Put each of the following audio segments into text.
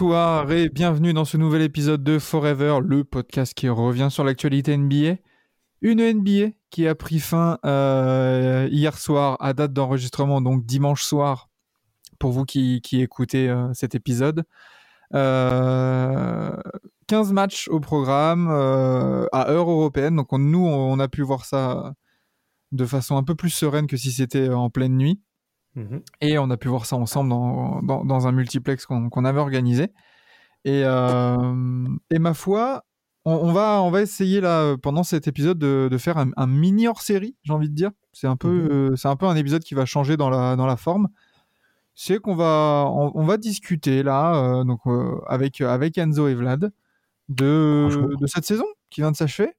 Bonsoir et bienvenue dans ce nouvel épisode de Forever, le podcast qui revient sur l'actualité NBA. Une NBA qui a pris fin euh, hier soir à date d'enregistrement, donc dimanche soir, pour vous qui, écoutez euh, cet épisode. Euh, 15 matchs au programme euh, à heure européenne, donc on- nous on a pu voir ça de façon un peu plus sereine que si c'était en pleine nuit. Mhm. Et on a pu voir ça ensemble dans, dans, dans un multiplex qu'on qu'on avait organisé. Et, euh, et ma foi, on, on va, on va essayer là, pendant cet épisode de, de faire un, un mini hors-série, j'ai envie de dire. C'est un, peu, Mhm. euh, c'est un peu un épisode qui va changer dans la, dans la forme. C'est qu'on va, on, on va discuter là, euh, donc, avec, avec Enzo et Vlad, de, de cette saison qui vient de s'achever.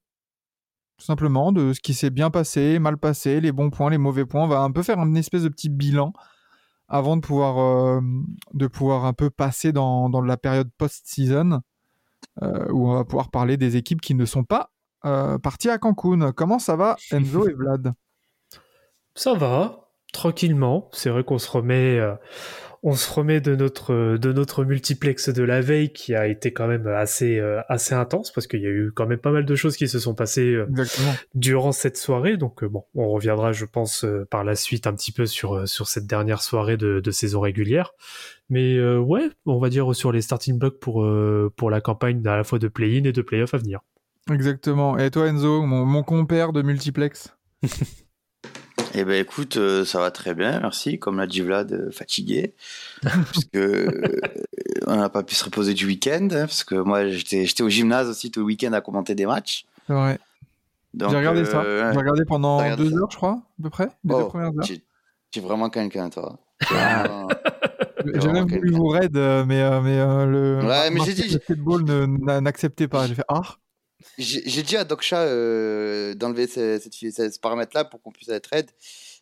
Tout simplement, de ce qui s'est bien passé, mal passé, les bons points, les mauvais points. On va un peu faire une espèce de petit bilan avant de pouvoir, euh, de pouvoir un peu passer dans, dans la période post-season, euh, où on va pouvoir parler des équipes qui ne sont pas euh, parties à Cancun. Comment ça va, Enzo et Vlad? Ça va, tranquillement. C'est vrai qu'on se remet, on se remet de notre de notre multiplex de la veille qui a été quand même assez euh, assez intense parce qu'il y a eu quand même pas mal de choses qui se sont passées euh, Exactement. durant cette soirée. Donc euh, bon, on reviendra, je pense, euh, par la suite un petit peu sur euh, sur cette dernière soirée de, de saison régulière. Mais euh, ouais, on va dire sur les starting blocks pour euh, pour la campagne à la fois de play-in et de play-off à venir. Exactement. Et toi, Enzo, mon, mon compère de multiplex? Eh ben écoute, euh, ça va très bien, merci. Comme l'a dit Vlad, euh, fatigué, puisque euh, on n'a pas pu se reposer du week-end, hein, parce que moi j'étais j'étais au gymnase aussi tout le week-end à commenter des matchs. C'est vrai. Donc, J'ai regardé ça. ouais. J'ai regardé pendant regardé deux ça heures, je crois, à peu près. Les deux Oh, premières heures. tu es vraiment quelqu'un, toi. Vraiment- J'ai même voulu vous raid, mais, mais le Ouais, mais j'ai dit- n'a- n'acceptait pas. J'ai fait ah. J'ai dit à Doksha euh, d'enlever ce, paramètre-là pour qu'on puisse être aide.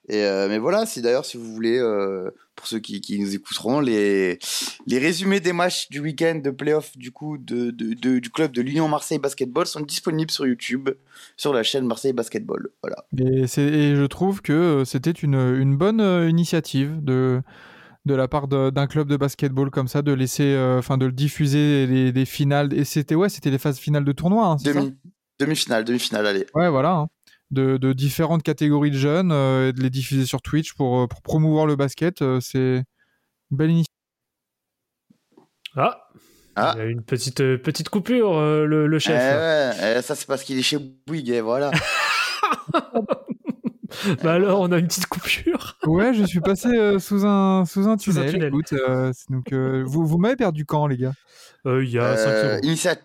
Et euh, mais voilà, si d'ailleurs, si vous voulez, euh, pour ceux qui, nous écouteront, les, les résumés des matchs du week-end de playoff du coup de, de- du club de l'Union Marseille Basketball sont disponibles sur YouTube, sur la chaîne Marseille Basketball. Voilà. Et, et je trouve que euh, c'était une, une bonne initiative de, de la part d'un club de basketball comme ça, de laisser, euh, enfin de le diffuser les, des finales. Et c'était ouais, c'était les phases finales de tournoi. hein, Demi, demi-finale, demi-finale, allez. Ouais, voilà. hein. De, de différentes catégories de jeunes euh, et de les diffuser sur Twitch pour, euh, pour promouvoir le basket, euh, c'est une belle initiative. Ah, Ah. il y a une petite petite coupure, le, le Eh chef. ouais, eh, ça c'est parce qu'il est chez Bouygues, et voilà. Bah alors, on a une petite coupure. Ouais, je suis passé euh, sous un sous un Sous un tunnel. écoute, euh, donc euh, vous vous m'avez perdu quand les gars? Euh, Il y a 5 Euh, secondes. initia-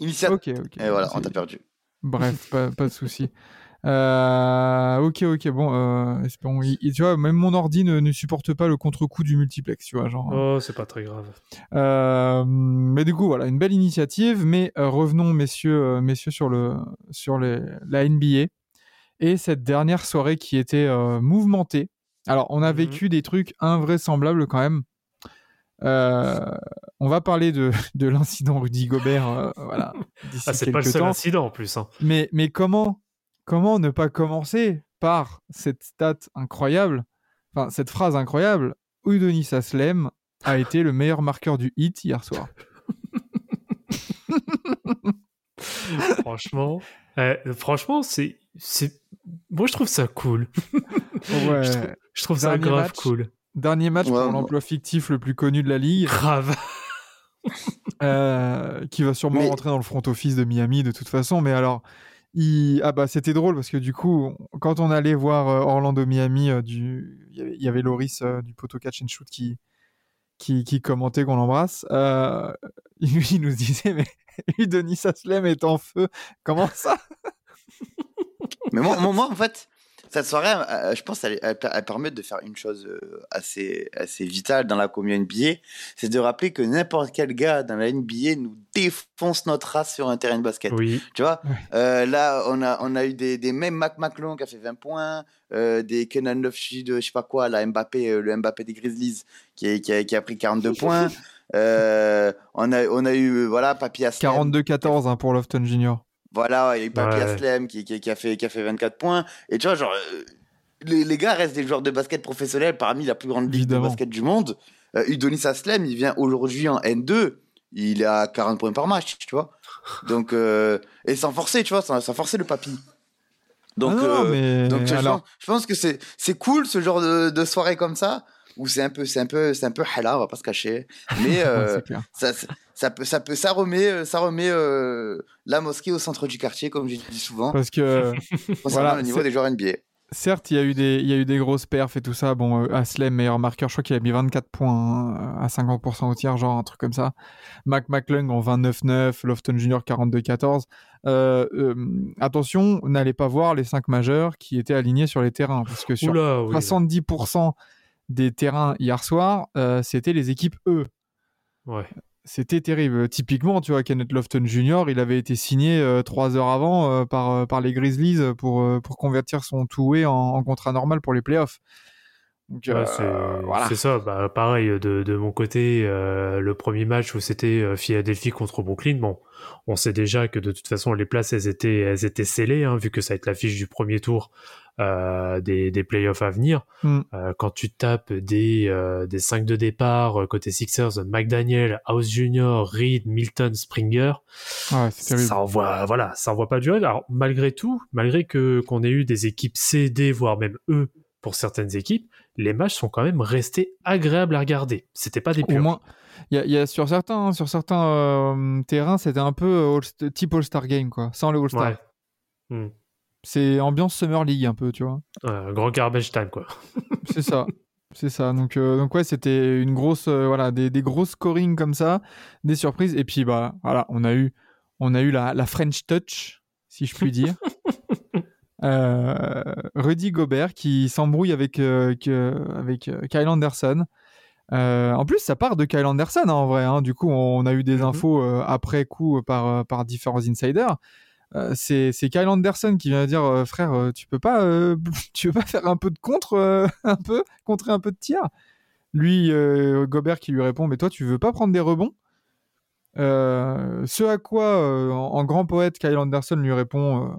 initia- Ok, ok. Et voilà, on t'a perdu. Bref, pas, pas de souci. Euh, ok, ok, bon, euh, espérons. il- il- tu vois, même mon ordi ne, ne supporte pas le contre-coup du multiplex, tu vois, genre. Oh, c'est pas très grave. Euh, mais du coup, voilà, une belle initiative. Mais euh, revenons, messieurs, messieurs, sur le sur les, la NBA et cette dernière soirée qui était euh, mouvementée. Alors, on a Mhm. vécu des trucs invraisemblables quand même. Euh, on va parler de, de l'incident Rudy Gobert, euh, voilà. Ah, c'est pas le seul temps. incident en plus. hein. Mais, mais comment, comment ne pas commencer par cette stat incroyable, enfin cette phrase incroyable Udonis Aslem a été le meilleur marqueur du hit hier soir. franchement, euh, franchement, c'est c'est. Moi, je trouve ça cool. Ouais. Je trouve- Je trouve ça Dernier grave match. cool. Dernier match Ouais, pour l'emploi fictif le plus connu de la ligue, Grave. euh, qui va sûrement Mais- rentrer dans le front office de Miami de toute façon. Mais alors, il... ah bah c'était drôle parce que du coup, quand on allait voir euh, Orlando Miami, euh, du... il y avait- il y avait Loris euh, du Poto Catch and Shoot qui, qui, qui commentait qu'on l'embrasse. Euh, il, nous disait mais Udonis Aslem est en feu. Comment ça? Mais moi, moi, en fait, cette soirée, euh, je pense, elle, elle, elle permet de faire une chose euh, assez, assez vitale dans la commune NBA, c'est de rappeler que n'importe quel gars dans la NBA nous défonce notre race sur un terrain de basket. Oui. Tu vois. Euh, là, on a, on a eu des, des mêmes Mac McClung qui a fait 20 points, euh, des Kenan Lofshi de je sais pas quoi, la Mbappé, euh, le Mbappé des Grizzlies qui, est- qui, a, qui a pris 42 points. Euh, on, a, on a eu, euh, voilà, Aslem. 42-14 hein, pour Lofton Junior. Voilà, il y a eu Papi Ouais. Aslem qui, qui, qui a fait, qui a fait 24 points. Et tu vois, genre, euh, les, les gars restent des joueurs de basket professionnels parmi la plus grande ligue Évidemment. de basket du monde. Euh, Udonis Aslem, il vient aujourd'hui en N2. Il est à 40 points par match, tu vois. Donc, euh, et sans forcer, tu vois, sans, sans forcer le papy. Donc, Ah non, euh, mais donc je, alors, pense, je pense que c'est c'est cool ce genre de, de soirée comme ça où c'est un peu c'est un peu c'est un peu hala, on va pas se cacher. Mais euh, ça, ça, peut, ça peut, ça remet, euh, ça remet euh, la mosquée au centre du quartier, comme je dis souvent, Parce que concernant voilà, le niveau des joueurs NBA. certes, il y a eu des, il y a eu des grosses perfs et tout ça. Bon, euh, Aslem, meilleur marqueur, je crois qu'il a mis 24 points hein, à 50% au tiers, genre un truc comme ça. Mac McClung en 29-9, Lofton Junior 42-14. Euh, euh, attention, n'allez pas voir les 5 majeurs qui étaient alignés sur les terrains, parce que sur Oula, oui. 70% des terrains hier soir, euh, c'était les équipes E. Ouais. C'était terrible. Typiquement, tu vois, Kenneth Lofton Jr., il avait été signé euh, trois heures avant euh, par, par les Grizzlies pour, pour convertir son two-way en, en contrat normal pour les playoffs. Euh, c'est voilà. ça. Bah, pareil, de, de mon côté, euh, le premier match où c'était euh, Philadelphie contre Brooklyn, bon, on sait déjà que de toute façon, les places, elles étaient, elles étaient scellées, hein, vu que ça va être l'affiche du premier tour euh, des, des playoffs à venir. Mm. Euh, quand tu tapes des, euh, des 5 de départ, euh, côté Sixers, McDaniel, House Jr., Reed, Milton, Springer, Ouais, terrible. ça envoie, voilà, ça envoie pas du rêve. Alors, malgré tout, malgré que qu'on ait eu des équipes CD, voire même E pour certaines équipes, les matchs sont quand même restés agréables à regarder. C'était pas des Au purs. moins, il y a, il y a sur certains, sur certains euh, terrains, c'était un peu euh, All- type All-Star Game, quoi, sans le All-Star. Ouais. Hmm. C'est ambiance Summer League un peu, tu vois. Grand garbage time, quoi. C'est ça. C'est ça. Donc, euh, donc ouais, c'était une grosse, euh, voilà, des, des gros scoring comme ça, des surprises. Et puis, bah, voilà, on a eu, on a eu la, la French touch, si je puis dire. Euh, Rudy Gobert qui s'embrouille avec, euh, que- avec euh, Kyle Anderson. Euh, en plus, ça part de Kyle Anderson hein, en vrai. hein. Du coup, on a eu des Mhm. infos après coup par, par différents insiders. C'est c'est Kyle Anderson qui vient dire frère, tu peux pas, tu veux pas faire un peu de contre, un peu contrer un peu de tir? Lui, Gobert qui lui répond, mais toi, tu veux pas prendre des rebonds? Ce à quoi, en, en grand poète, Kyle Anderson lui répond,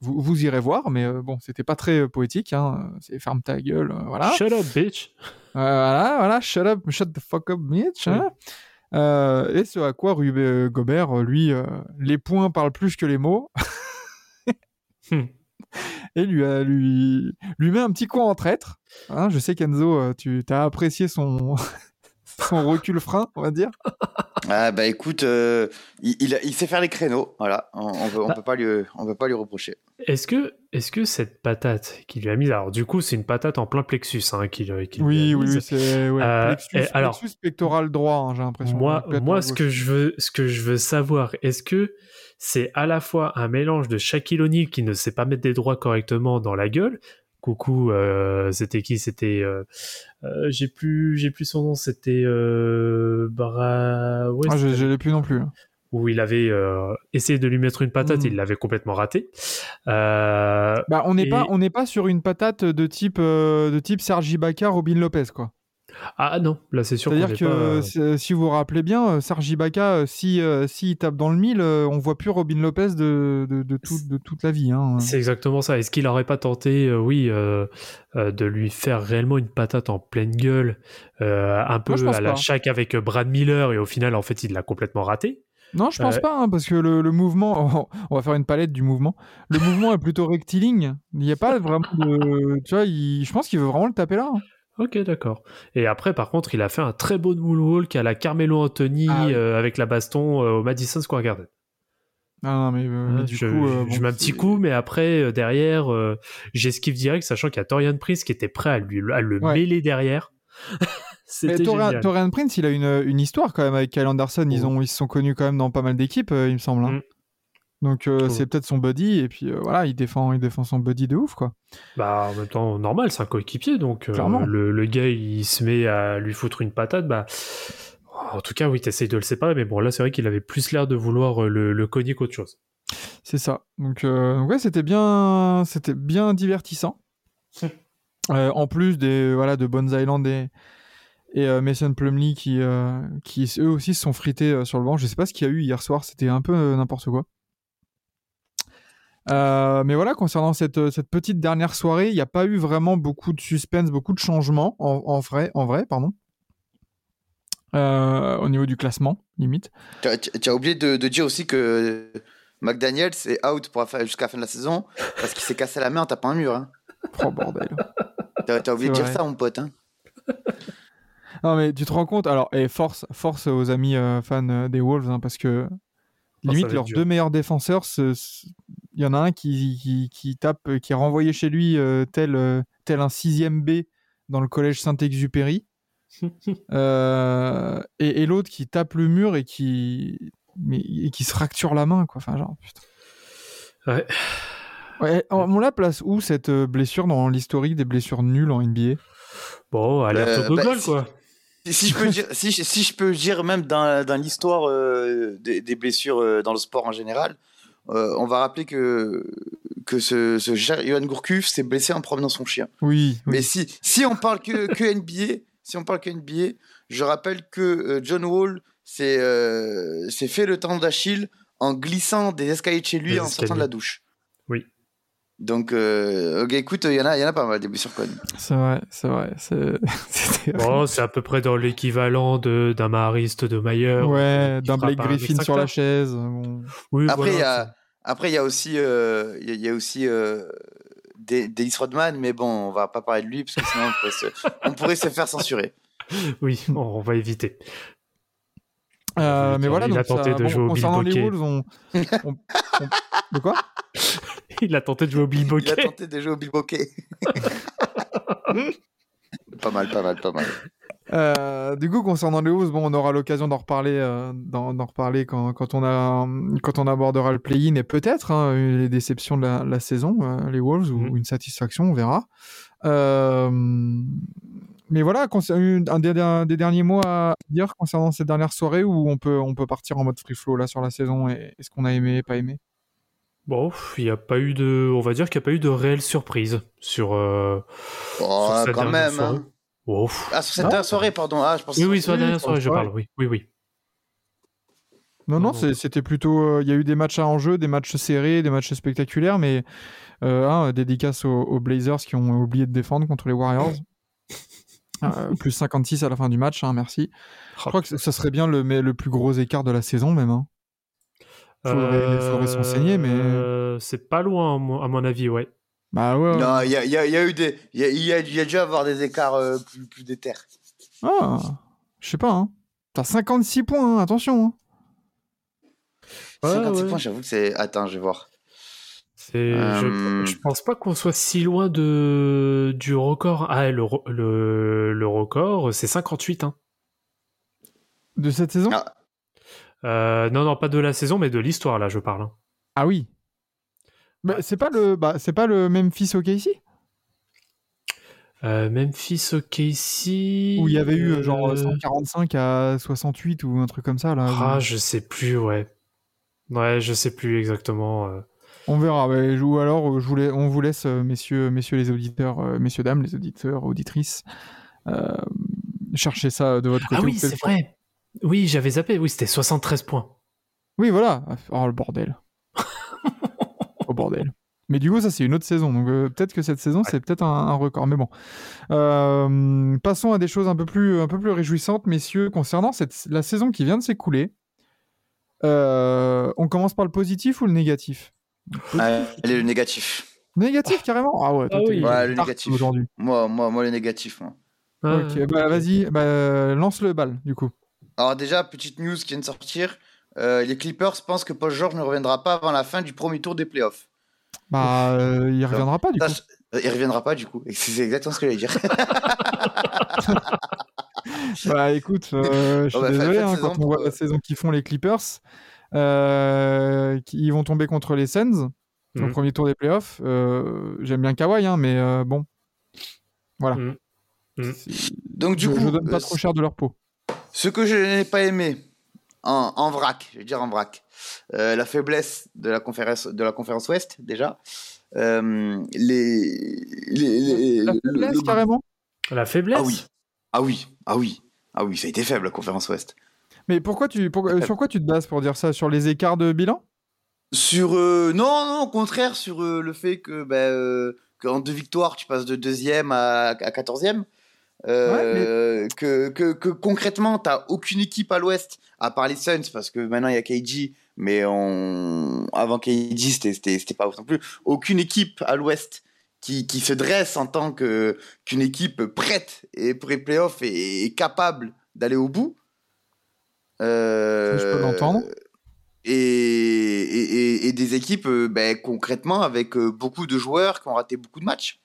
vous, vous irez voir, mais euh, bon, c'était pas très euh, poétique. Hein, c'est ferme ta gueule, euh, voilà. Shut up, bitch. Voilà, voilà, shut up, shut the fuck up, bitch. hein. Et ce à quoi Ruben euh, Gobert, lui, les points parlent plus que les mots. Hmm. Et lui, lui, lui met un petit coup en traître. Hein, je sais qu'Enzo, tu as apprécié son, son recul frein, on va dire. Ah bah écoute, euh, il, il, a- il sait faire les créneaux, voilà. On, on peut, on Bah. peut pas lui, on peut pas lui reprocher. Est-ce que, est-ce que cette patate qu'il lui a mise, alors du coup, c'est une patate en plein plexus hein, qu'il qu'il lui Oui, a oui, mise. oui, c'est ouais, Euh, plexus, et alors- plexus pectoral droit, hein, j'ai l'impression. Moi, moi, ce que je veux, ce que je veux savoir, est-ce que c'est à la fois un mélange de Shaquille O'Neal qui ne sait pas mettre des droits correctement dans la gueule. Coucou, euh, c'était qui? C'était, euh, euh, j'ai plus, j'ai plus son nom. C'était Bra... ouais, Ah, je, l'ai plus non plus. hein. où il avait euh, essayé de lui mettre une patate, Mm. il l'avait complètement raté. Euh, Bah, on n'est Et- pas, on n'est pas sur une patate de type, euh, de type Serge Ibaka, Robin Lopez, quoi. Ah non, là c'est sûr. C'est-à-dire est que pas, euh, c'est- si vous vous rappelez bien, euh, Serge Ibaka, euh, si, euh, s'il tape dans le mille, euh, on voit plus Robin Lopez de, de, de, tout- de toute la vie. Hein. C'est exactement ça. Est-ce qu'il n'aurait pas tenté, euh, oui, euh, euh, de lui faire réellement une patate en pleine gueule, euh, un peu Moi, à la chaque avec euh, Brad Miller, et au final, en fait, il l'a complètement raté Non, je pense Euh, pas, hein, parce que le, le mouvement, on va faire une palette du mouvement. Le mouvement est plutôt rectiligne. Il n'y a pas vraiment de, tu vois, il- je pense qu'il veut vraiment le taper là. hein. Ok, d'accord. Et après, par contre, il a fait un très beau moonwalk à la Carmelo Anthony Ah oui. euh, avec la baston euh, au Madison Square Garden. Ah, non, mais, euh, mais Hein, du je, coup, euh, je bon, mets un petit coup, mais après, euh, derrière, euh, j'esquive direct, sachant qu'il y a Torian Prince qui était prêt à, lui, à le Ouais. mêler derrière. Mais Torian, Prince, il a une, une histoire quand même avec Kyle Anderson. Ils, Oh. ont, ils se sont connus quand même dans pas mal d'équipes, il me semble. hein. Mm. Donc euh, c'est peut-être son buddy et puis euh, voilà, il défend, il défend son buddy de ouf quoi. Bah, en même temps, normal, c'est un coéquipier, donc euh, le, le gars, il se met à lui foutre une patate, bah. En tout cas, oui, t'essayes de le séparer, mais bon, là, c'est vrai qu'il avait plus l'air de vouloir le, le cogner qu'autre chose. C'est ça. Donc, donc ouais, c'était bien, c'était bien divertissant. En plus des voilà de Bones Island et et euh, Mason Plumley qui euh, qui eux aussi se sont frités euh, sur le banc. Je sais pas ce qu'il y a eu hier soir. C'était un peu n'importe quoi. Euh, mais voilà, concernant cette, euh, cette petite dernière soirée, il n'y a pas eu vraiment beaucoup de suspense, beaucoup de changements en, en vrai, en vrai, pardon. Euh, au niveau du classement, limite. Tu as, tu as oublié de, de dire aussi que McDaniels est out jusqu'à la fin de la saison parce qu'il s'est cassé la main en tapant un mur. Hein. Oh bordel. T'as t'as oublié de dire ça, mon pote. Hein. Non mais tu te rends compte alors et force force aux amis euh, fans des Wolves hein, parce que limite leurs dur. deux meilleurs défenseurs ce- il y en a un qui, qui, qui tape qui est renvoyé chez lui euh, tel euh, tel un sixième B dans le collège Saint-Exupéry Euh, et, et l'autre qui tape le mur et qui mais, et qui se fracture la main quoi enfin genre putain Ouais. Ouais, on on la place où cette blessure dans l'historique des blessures nulles en NBA Bon, alerte au bah, quoi. Si, si je peux dire, si, je- si je peux dire même dans, dans l'histoire euh, des, des blessures euh, dans le sport en général, euh, on va rappeler que, que ce, ce cher Johan Gourcuff s'est blessé en promenant son chien. oui, oui. Mais si, si on parle que, que NBA, si on parle que NBA, je rappelle que euh, John Wall s'est euh, fait le tendon d'Achille en glissant des escaliers de chez lui en sortant de la douche. Oui. Donc, euh, écoute, il y, en a- il y en a pas mal des blessures connues. c'est vrai c'est vrai c'est c'était- Bon, c'est à peu près dans l'équivalent de- d'un mariste de Mayer. Ouais, qui d'un Blake Griffin sur la chaise. bon. Oui, Après, il y voilà, a, il y a aussi, euh, il y a- il y a aussi euh, Des- Dennis Rodman, mais bon, on va pas parler de lui parce que sinon on pourrait se, on pourrait se faire censurer. Oui, on, on va éviter. Euh, Il mais a voilà, donc tenté ça- de bon, jouer au concernant les. Wolves, on, on- on- De quoi? Il a tenté de jouer au Il a bilboquet. tenté de jouer au bilboquet. pas mal, pas mal, pas mal. Euh, du coup, concernant les Wolves, bon, on aura l'occasion d'en reparler, euh, d'en, reparler quand, quand, on a, quand on abordera le play-in et peut-être hein, les déceptions de la, la saison, euh, les Wolves, ou Mhm. une satisfaction, on verra. Euh, mais voilà, des, un des derniers mots à dire concernant cette dernière soirée où on peut, on peut partir en mode free flow là sur la saison et, et ce qu'on a aimé et pas aimé? Bon, il n'y a pas eu de, on va dire qu'il n'y a pas eu de réelle surprise sur. euh, Oh, sur cette quand dernière même. soirée. hein. Oh, pff. Ah, sur cette Non. dernière soirée, pardon. Ah, je pense Oui, oui, sur la dernière soirée, je soirée. parle. Oui, oui, oui. Non, non, c'était plutôt. euh, Il y a eu des matchs à enjeu, des matchs serrés, des matchs spectaculaires, mais euh, hein, dédicace aux, aux Blazers qui ont oublié de défendre contre les Warriors. Euh, plus 56 à la fin du match, hein, merci. Je crois que ça serait bien le, mais le plus gros écart de la saison, même. hein. Faudrait- faudrait s'enseigner, mais- Euh, C'est pas loin, à mon- à mon avis, ouais. Bah ouais. Non, il y a, il y a- il y a eu des. Il y a, il y a- il y a dû avoir des écarts euh, plus, plus déter. Ah, je sais pas. Hein. T'as 56 points, hein, attention. hein. Ouais, 56 ouais. points, j'avoue que c'est. Attends, je vais voir. Je, Euh, je pense pas qu'on soit si loin de du record. Ah, le, le, le record, c'est 58. Hein. De cette saison? Ah. Euh, non, non, pas de la saison, mais de l'histoire, là, je parle. hein. Ah oui. Bah, c'est pas le, bah, c'est pas le Memphis OKC Euh, Memphis OKC. où il y avait eu euh, genre euh, 145 à 68 ou un truc comme ça là. Ah, je sais plus, ouais. Ouais, je sais plus exactement. euh. On verra. ouais, ou alors, euh, je voulais, on vous laisse, euh, messieurs, messieurs les auditeurs, euh, messieurs dames, les auditeurs, auditrices, euh, chercher ça de votre côté. Ah oui, c'est vrai. Oui, j'avais zappé. Oui, c'était 73 points. Oui, voilà. Oh le bordel. Au bordel. Mais du coup, ça c'est une autre saison. Donc euh, peut-être que cette saison c'est peut-être un, un record. Mais bon. Euh, passons à des choses un peu plus, un peu plus réjouissantes, messieurs, concernant cette, la saison qui vient de s'écouler. Euh, on commence par le positif ou le négatif? Allez, le négatif. Négatif carrément? Ah ouais, toi, Ah oui. Ouais, le négatif. aujourd'hui. Moi, moi, moi, le négatif. Moi. Ah, ok, bah vas-y, bah, lance le bal du coup. Alors, déjà, petite news qui vient de sortir. euh, les Clippers pensent que Paul George ne reviendra pas avant la fin du premier tour des playoffs. Bah, euh, il reviendra pas du Ça, coup. euh, Il reviendra pas du coup. C'est exactement ce que j'allais dire. Bah écoute, euh, je suis Oh, bah, désolé, hein, saison quand on voit pour, la euh, saison qu'ils font les Clippers, euh, ils vont tomber contre les Suns au Mhm. premier tour des playoffs. Euh, J'aime bien Kawhi, hein, mais euh, bon, voilà. Mhm. Mhm. Donc du je, coup, je donne pas euh, trop cher de leur peau. Ce que je n'ai pas aimé en, en vrac, je vais dire en vrac, euh, la faiblesse de la conférence de la conférence Ouest déjà. Euh, les, les, les- La le- faiblesse, le- carrément? La faiblesse? Ah oui, ah oui, ah oui, ah oui, ça a été faible la conférence Ouest. Mais pourquoi tu, pour- euh, sur quoi tu te bases pour dire ça? Sur les écarts de bilan? Sur euh, non, non, au contraire, sur euh, le fait que ben, euh, qu'en deux victoires, tu passes de deuxième à, à quatorzième. Euh, que, que, que concrètement, t'as aucune équipe à l'Ouest, à part les Suns, parce que maintenant il y a KG, mais on... avant KG, c'était- pas ouf non plus. Aucune équipe à l'Ouest qui, qui se dresse en tant qu'une équipe prête et pour les playoffs et, et capable d'aller au bout. Euh, je peux l'entendre. Et, et, et- et des équipes, euh, ben, concrètement, avec beaucoup de joueurs qui ont raté beaucoup de matchs.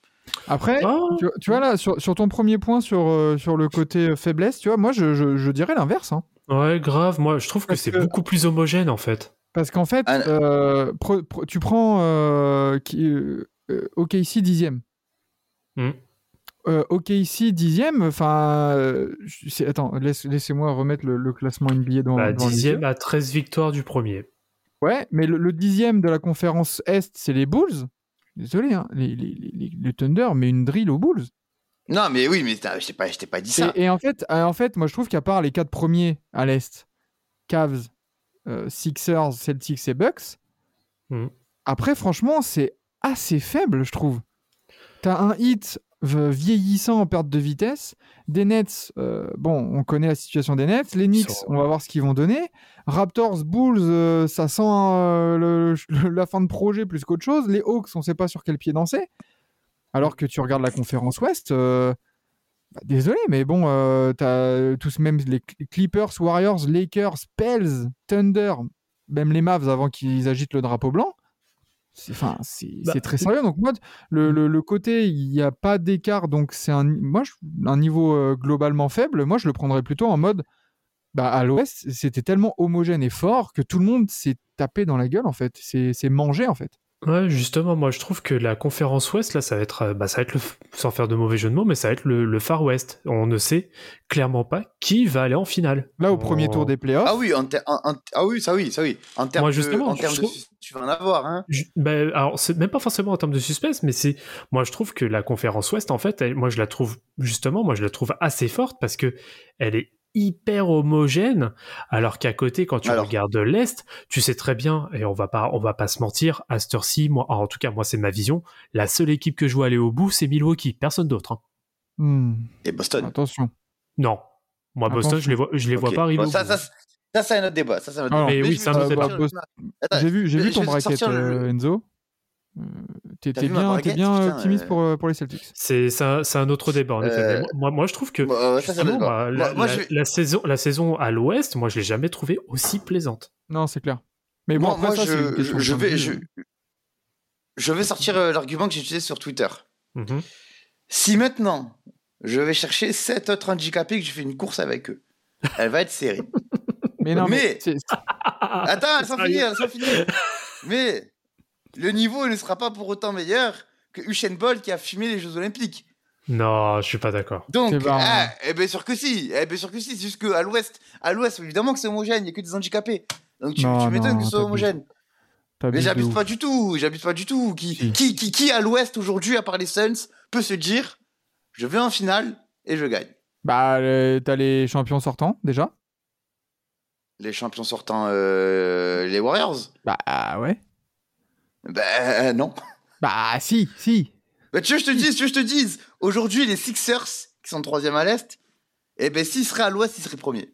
Après, Ah, tu, tu vois là, sur, sur ton premier point sur, euh, sur le côté euh, faiblesse, tu vois, moi je, je, je dirais l'inverse. hein. ouais, grave. Moi, je trouve que c'est que- beaucoup plus homogène en fait. Parce qu'en fait, Ah, euh, pro- pro- tu prends euh, qui- euh, OKC dixième. Hmm. Euh, OKC dixième, enfin, euh, je- c'est- attends, laisse, laissez-moi remettre le, le classement NBA dans, Bah, dans les dixième yeux. à 13 victoires du premier. Ouais, mais le, le dixième de la conférence Est, c'est les Bulls. Désolé, hein, les, les, les- les Thunder, mais une drill aux Bulls. Non, mais oui, mais je t'ai pas, pas dit ça. Et, et en, fait, euh, en fait, moi je trouve qu'à part les quatre premiers à l'Est, Cavs, euh, Sixers, Celtics et Bucks, Mhm. après franchement c'est assez faible je trouve. T'as un hit vieillissant en perte de vitesse, des Nets, euh, bon on connaît la situation des Nets, les Knicks on va voir ce qu'ils vont donner, Raptors, Bulls euh, ça sent euh, le- le- la fin de projet plus qu'autre chose, les Hawks on sait pas sur quel pied danser, alors que tu regardes la conférence Ouest... bah, désolé, mais bon, euh, t'as tous même les Cl- Clippers, Warriors, Lakers, Pels, Thunder, même les Mavs avant qu'ils agitent le drapeau blanc. C'est, enfin, c'est, Bah, c'est très sérieux. Donc moi, le, le- le côté, il n'y a pas d'écart, donc c'est un, moi, je- un niveau euh, globalement faible. Moi, je le prendrais plutôt en mode, bah, à l'Ouest, c'était tellement homogène et fort que tout le monde s'est tapé dans la gueule en fait. C'est, c'est mangé en fait. Ouais, justement, moi je trouve que la conférence Ouest, là, ça va être, euh, bah, ça va être le, sans faire de mauvais jeu de mots, mais ça va être le, le Far West. On ne sait clairement pas qui va aller en finale. Là, au On- premier tour des playoffs, Ah oui, en ter- en- en- ah oui, ça oui, ça oui. En termes Moi, de, justement, en je termes de trouve- sus- tu vas en avoir, hein. Je- ben, alors, c'est même pas forcément en termes de suspense, mais c'est, moi, je trouve que la conférence Ouest, en fait, elle- moi, je la trouve, justement, moi, je la trouve assez forte parce que elle est hyper homogène, alors qu'à côté, quand tu Alors. regardes l'Est, tu sais très bien, et on va pas, on va pas se mentir, à cette heure-ci, moi, en tout cas, moi, c'est ma vision, la seule équipe que je vois aller au bout, c'est Milwaukee, personne d'autre. hein. hmm, Et Boston. attention. Non. Moi, Boston, Attention. je les vois, je les vois pas arriver Bon, au ça, bout. ça, ça, c'est un autre débat. Ça, c'est un autre Ah, débat. mais oui, je c'est un autre débat. J'ai vu, j'ai vu ton bracket, euh, Enzo. Euh, T'es bien, t'es bracket, bien putain, optimiste euh, pour, euh, pour les Celtics. C'est c'est un, c'est un autre débat, en effet. Euh, moi, moi, je trouve que ça, la, moi, la- je vais- la saison, la saison à l'Ouest, moi, je l'ai jamais trouvée aussi plaisante. Non, c'est clair. Mais bon, Moi, après moi, ça, je, je, vais, vue. je, je vais sortir euh, l'argument que j'ai utilisé sur Twitter. Mhm. Si maintenant, je vais chercher sept autres handicapés que je fais une course avec eux, elle va être serrée. Mais non, mais, mais- c'est- Attends, sans Sérieux finir, sans finir. Mais le niveau ne sera pas pour autant meilleur que Usain Bolt qui a fumé les Jeux Olympiques. Non, je suis pas d'accord. Donc, ah, eh bien sûr que si, eh bien sûr que si, c'est juste qu'à l'ouest, à l'ouest, évidemment que c'est homogène, il n'y a que des handicapés. Donc tu, m'étonnes que ce soit homogène. Mais j'abuse pas du tout, j'abuse pas du tout. Qui, Si. qui, qui, qui à l'ouest aujourd'hui, à part les Suns, peut se dire, je vais en finale et je gagne. Bah, euh, t'as les champions sortants déjà? Les champions sortants, euh, les Warriors Bah ouais. Ben non. Bah si, si. Bah, tu veux que je te dise, tu veux que je te dise, aujourd'hui les Sixers, qui sont troisième à l'est, eh ben s'ils seraient à l'ouest, ils seraient premiers.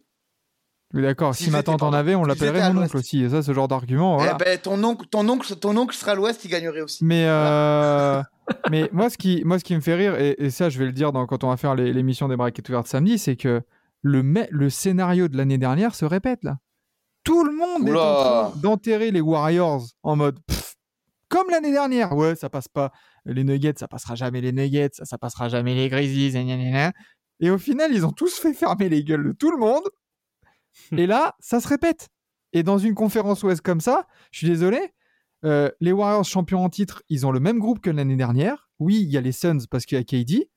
Oui, d'accord. Si Si ma tante en avait, on l'appellerait mon oncle aussi. Et ça, ce genre d'argument, voilà. Eh ben ton oncle, ton oncle, ton oncle sera à l'ouest, il gagnerait aussi. Mais, euh, mais moi, ce qui, moi, ce qui me fait rire, et, et ça, je vais le dire dans, quand on va faire l'émission des brackets ouvertes samedi, c'est que le, scénario de l'année dernière se répète là. Tout le monde est en train d'enterrer les Warriors en mode pff, comme l'année dernière. Ouais, ça passe pas. Les Nuggets, ça passera jamais les Nuggets, ça, ça passera jamais les Grizzlies. gna, gna, gna, gna. Et au final, ils ont tous fait fermer les gueules de tout le monde. Et là, ça se répète. Et dans une conférence Ouest comme ça, je suis désolé, euh, les Warriors champions en titre, ils ont le même groupe que l'année dernière. Oui, il y a les Suns parce qu'il y a KD.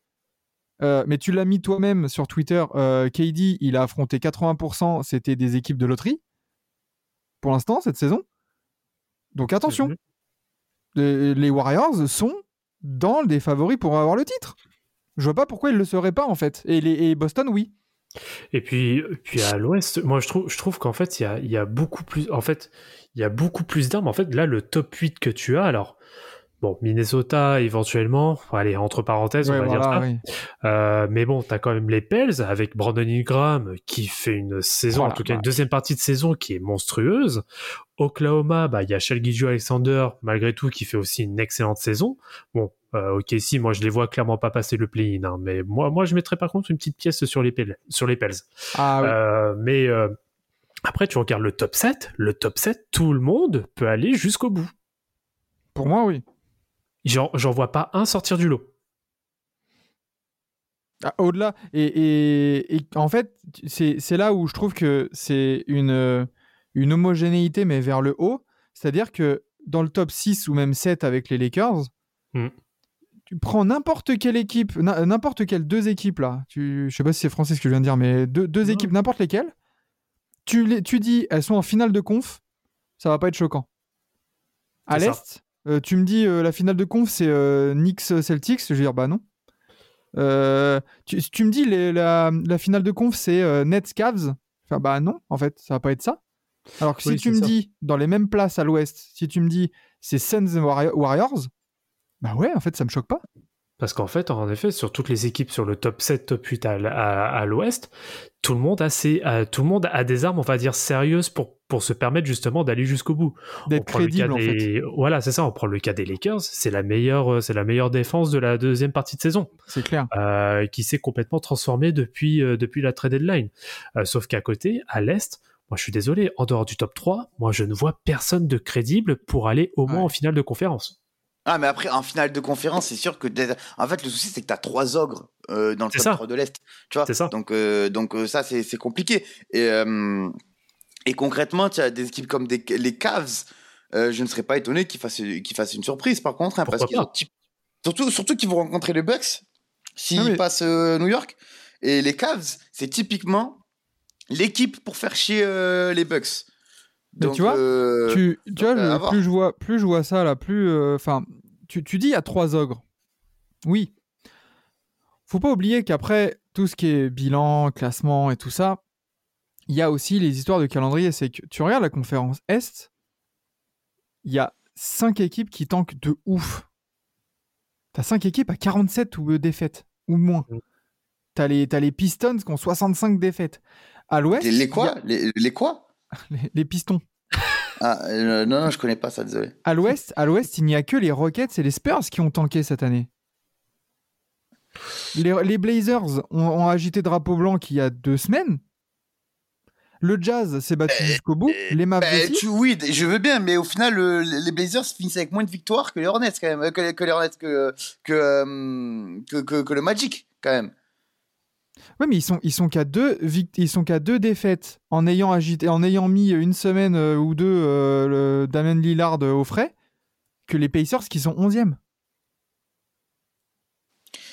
Euh, mais tu l'as mis toi-même sur Twitter. euh, KD, il a affronté 80%, c'était des équipes de loterie. Pour l'instant, cette saison. Donc attention. Les, les Warriors sont dans des favoris pour avoir le titre. Je vois pas pourquoi ils le seraient pas en fait. Et, les, Boston, oui. Et puis, puis à l'Ouest, moi je trouve, qu'en fait il y a, il y a beaucoup plus, en fait il y a beaucoup plus d'armes. En fait là le top 8 que tu as, alors bon Minnesota éventuellement, allez entre parenthèses Ouais, on va dire ça. oui. Euh, mais bon t'as quand même les Pels avec Brandon Ingram qui fait une saison, Voilà, en tout cas une deuxième partie de saison qui est monstrueuse. Oklahoma, bah il y a Shell Alexander malgré tout qui fait aussi une excellente saison. Bon. Euh, ok, si, moi je les vois clairement pas passer le play-in, hein, mais moi, moi je mettrais par contre une petite pièce sur les Pels. Sur les Pels. Ah oui. Euh, mais euh, après, tu regardes le top 7. Le top 7, tout le monde peut aller jusqu'au bout. Pour moi, oui. J'en j'en vois pas un sortir du lot. Ah, Au-delà, et, et- et en fait, c'est c'est là où je trouve que c'est une, une homogénéité, mais vers le haut. C'est-à-dire que dans le top 6 ou même 7 avec les Lakers, Mm. tu prends n'importe quelle équipe, n'importe quelle deux équipes là, tu, je sais pas si c'est français ce que je viens de dire, mais deux, deux équipes, n'importe lesquelles, tu, les, tu dis elles sont en finale de conf, ça va pas être choquant. À l'Est, euh, tu me dis euh, la finale de conf c'est euh, Knicks Celtics, je vais dire bah non. Tu, me dis les- la, la finale de conf c'est Nets Cavs, enfin, bah non, en fait, ça va pas être ça. Alors que si tu me dis dans les mêmes places à l'Ouest, si tu me dis c'est Suns Warriors, bah ouais, en fait, ça me choque pas. Parce qu'en fait, en effet, sur toutes les équipes sur le top 7, top 8 à, l- à- à l'ouest, tout le monde a ses- euh, tout le monde a des armes, on va dire, sérieuses pour, pour se permettre justement d'aller jusqu'au bout. On D'être prend le cas crédible, en fait. Voilà, c'est ça. On prend le cas des Lakers. C'est la meilleure, euh, c'est la meilleure défense de la deuxième partie de saison. C'est clair. euh, qui s'est complètement transformé depuis, euh, depuis la trade deadline. Euh, sauf qu'à côté, à l'Est, moi je suis désolé, en dehors du top 3, moi je ne vois personne de crédible pour aller au moins Ouais. en finale de conférence. Ah, mais après, en finale de conférence, c'est sûr que. En fait, le souci, c'est que tu as trois ogres euh, dans le C'est top ça. 3 de l'Est. Tu vois? C'est ça. Donc, euh, donc euh, ça, c'est compliqué. Et, euh, et concrètement, tu as des équipes comme des, les Cavs. je ne serais pas étonné qu'ils fassent, qu'ils fassent une surprise, par contre. hein, parce qu'ils ont surtout, surtout qu'ils vont rencontrer les Bucks s'ils Ah, passent New York. Et les Cavs, c'est typiquement l'équipe pour faire chier les Bucks. Donc, tu vois, tu, tu vois, le- à voir. plus, je vois, plus je vois ça, là, plus. euh, Enfin, tu, tu dis a trois ogres. Oui. Faut pas oublier qu'après tout ce qui est bilan, classement et tout ça, il y a aussi les histoires de calendrier. C'est que tu regardes la conférence Est, il y a cinq équipes qui tankent de ouf. T'as cinq équipes à 47 ou euh, défaites, ou moins. Mm. T'as les, t'as les Pistons qui ont 65 défaites. À l'Ouest, les, les a- quoi? les, les quoi? Les- les Pistons. Ah, euh, Non, non, je connais pas ça, désolé. À l'ouest, à l'ouest, il n'y a que les Rockets et les Spurs qui ont tanké cette année. Les, les Blazers ont, ont agité drapeau blanc il y a deux semaines. Le Jazz s'est battu jusqu'au bout. Les Mavs Bah, aussi. tu, oui, je veux bien, mais au final, les Blazers finissent avec moins de victoires que les Hornets, quand même. euh, Que, les- que les Hornets, que, que, euh, que, que- que le Magic, quand même. Ouais, mais ils sont, ils sont qu'à deux, vict- ils sont qu'à deux défaites en ayant agité, en ayant mis une semaine euh, ou deux euh, le Damien Lillard euh, au frais que les Pacers qui sont 11e.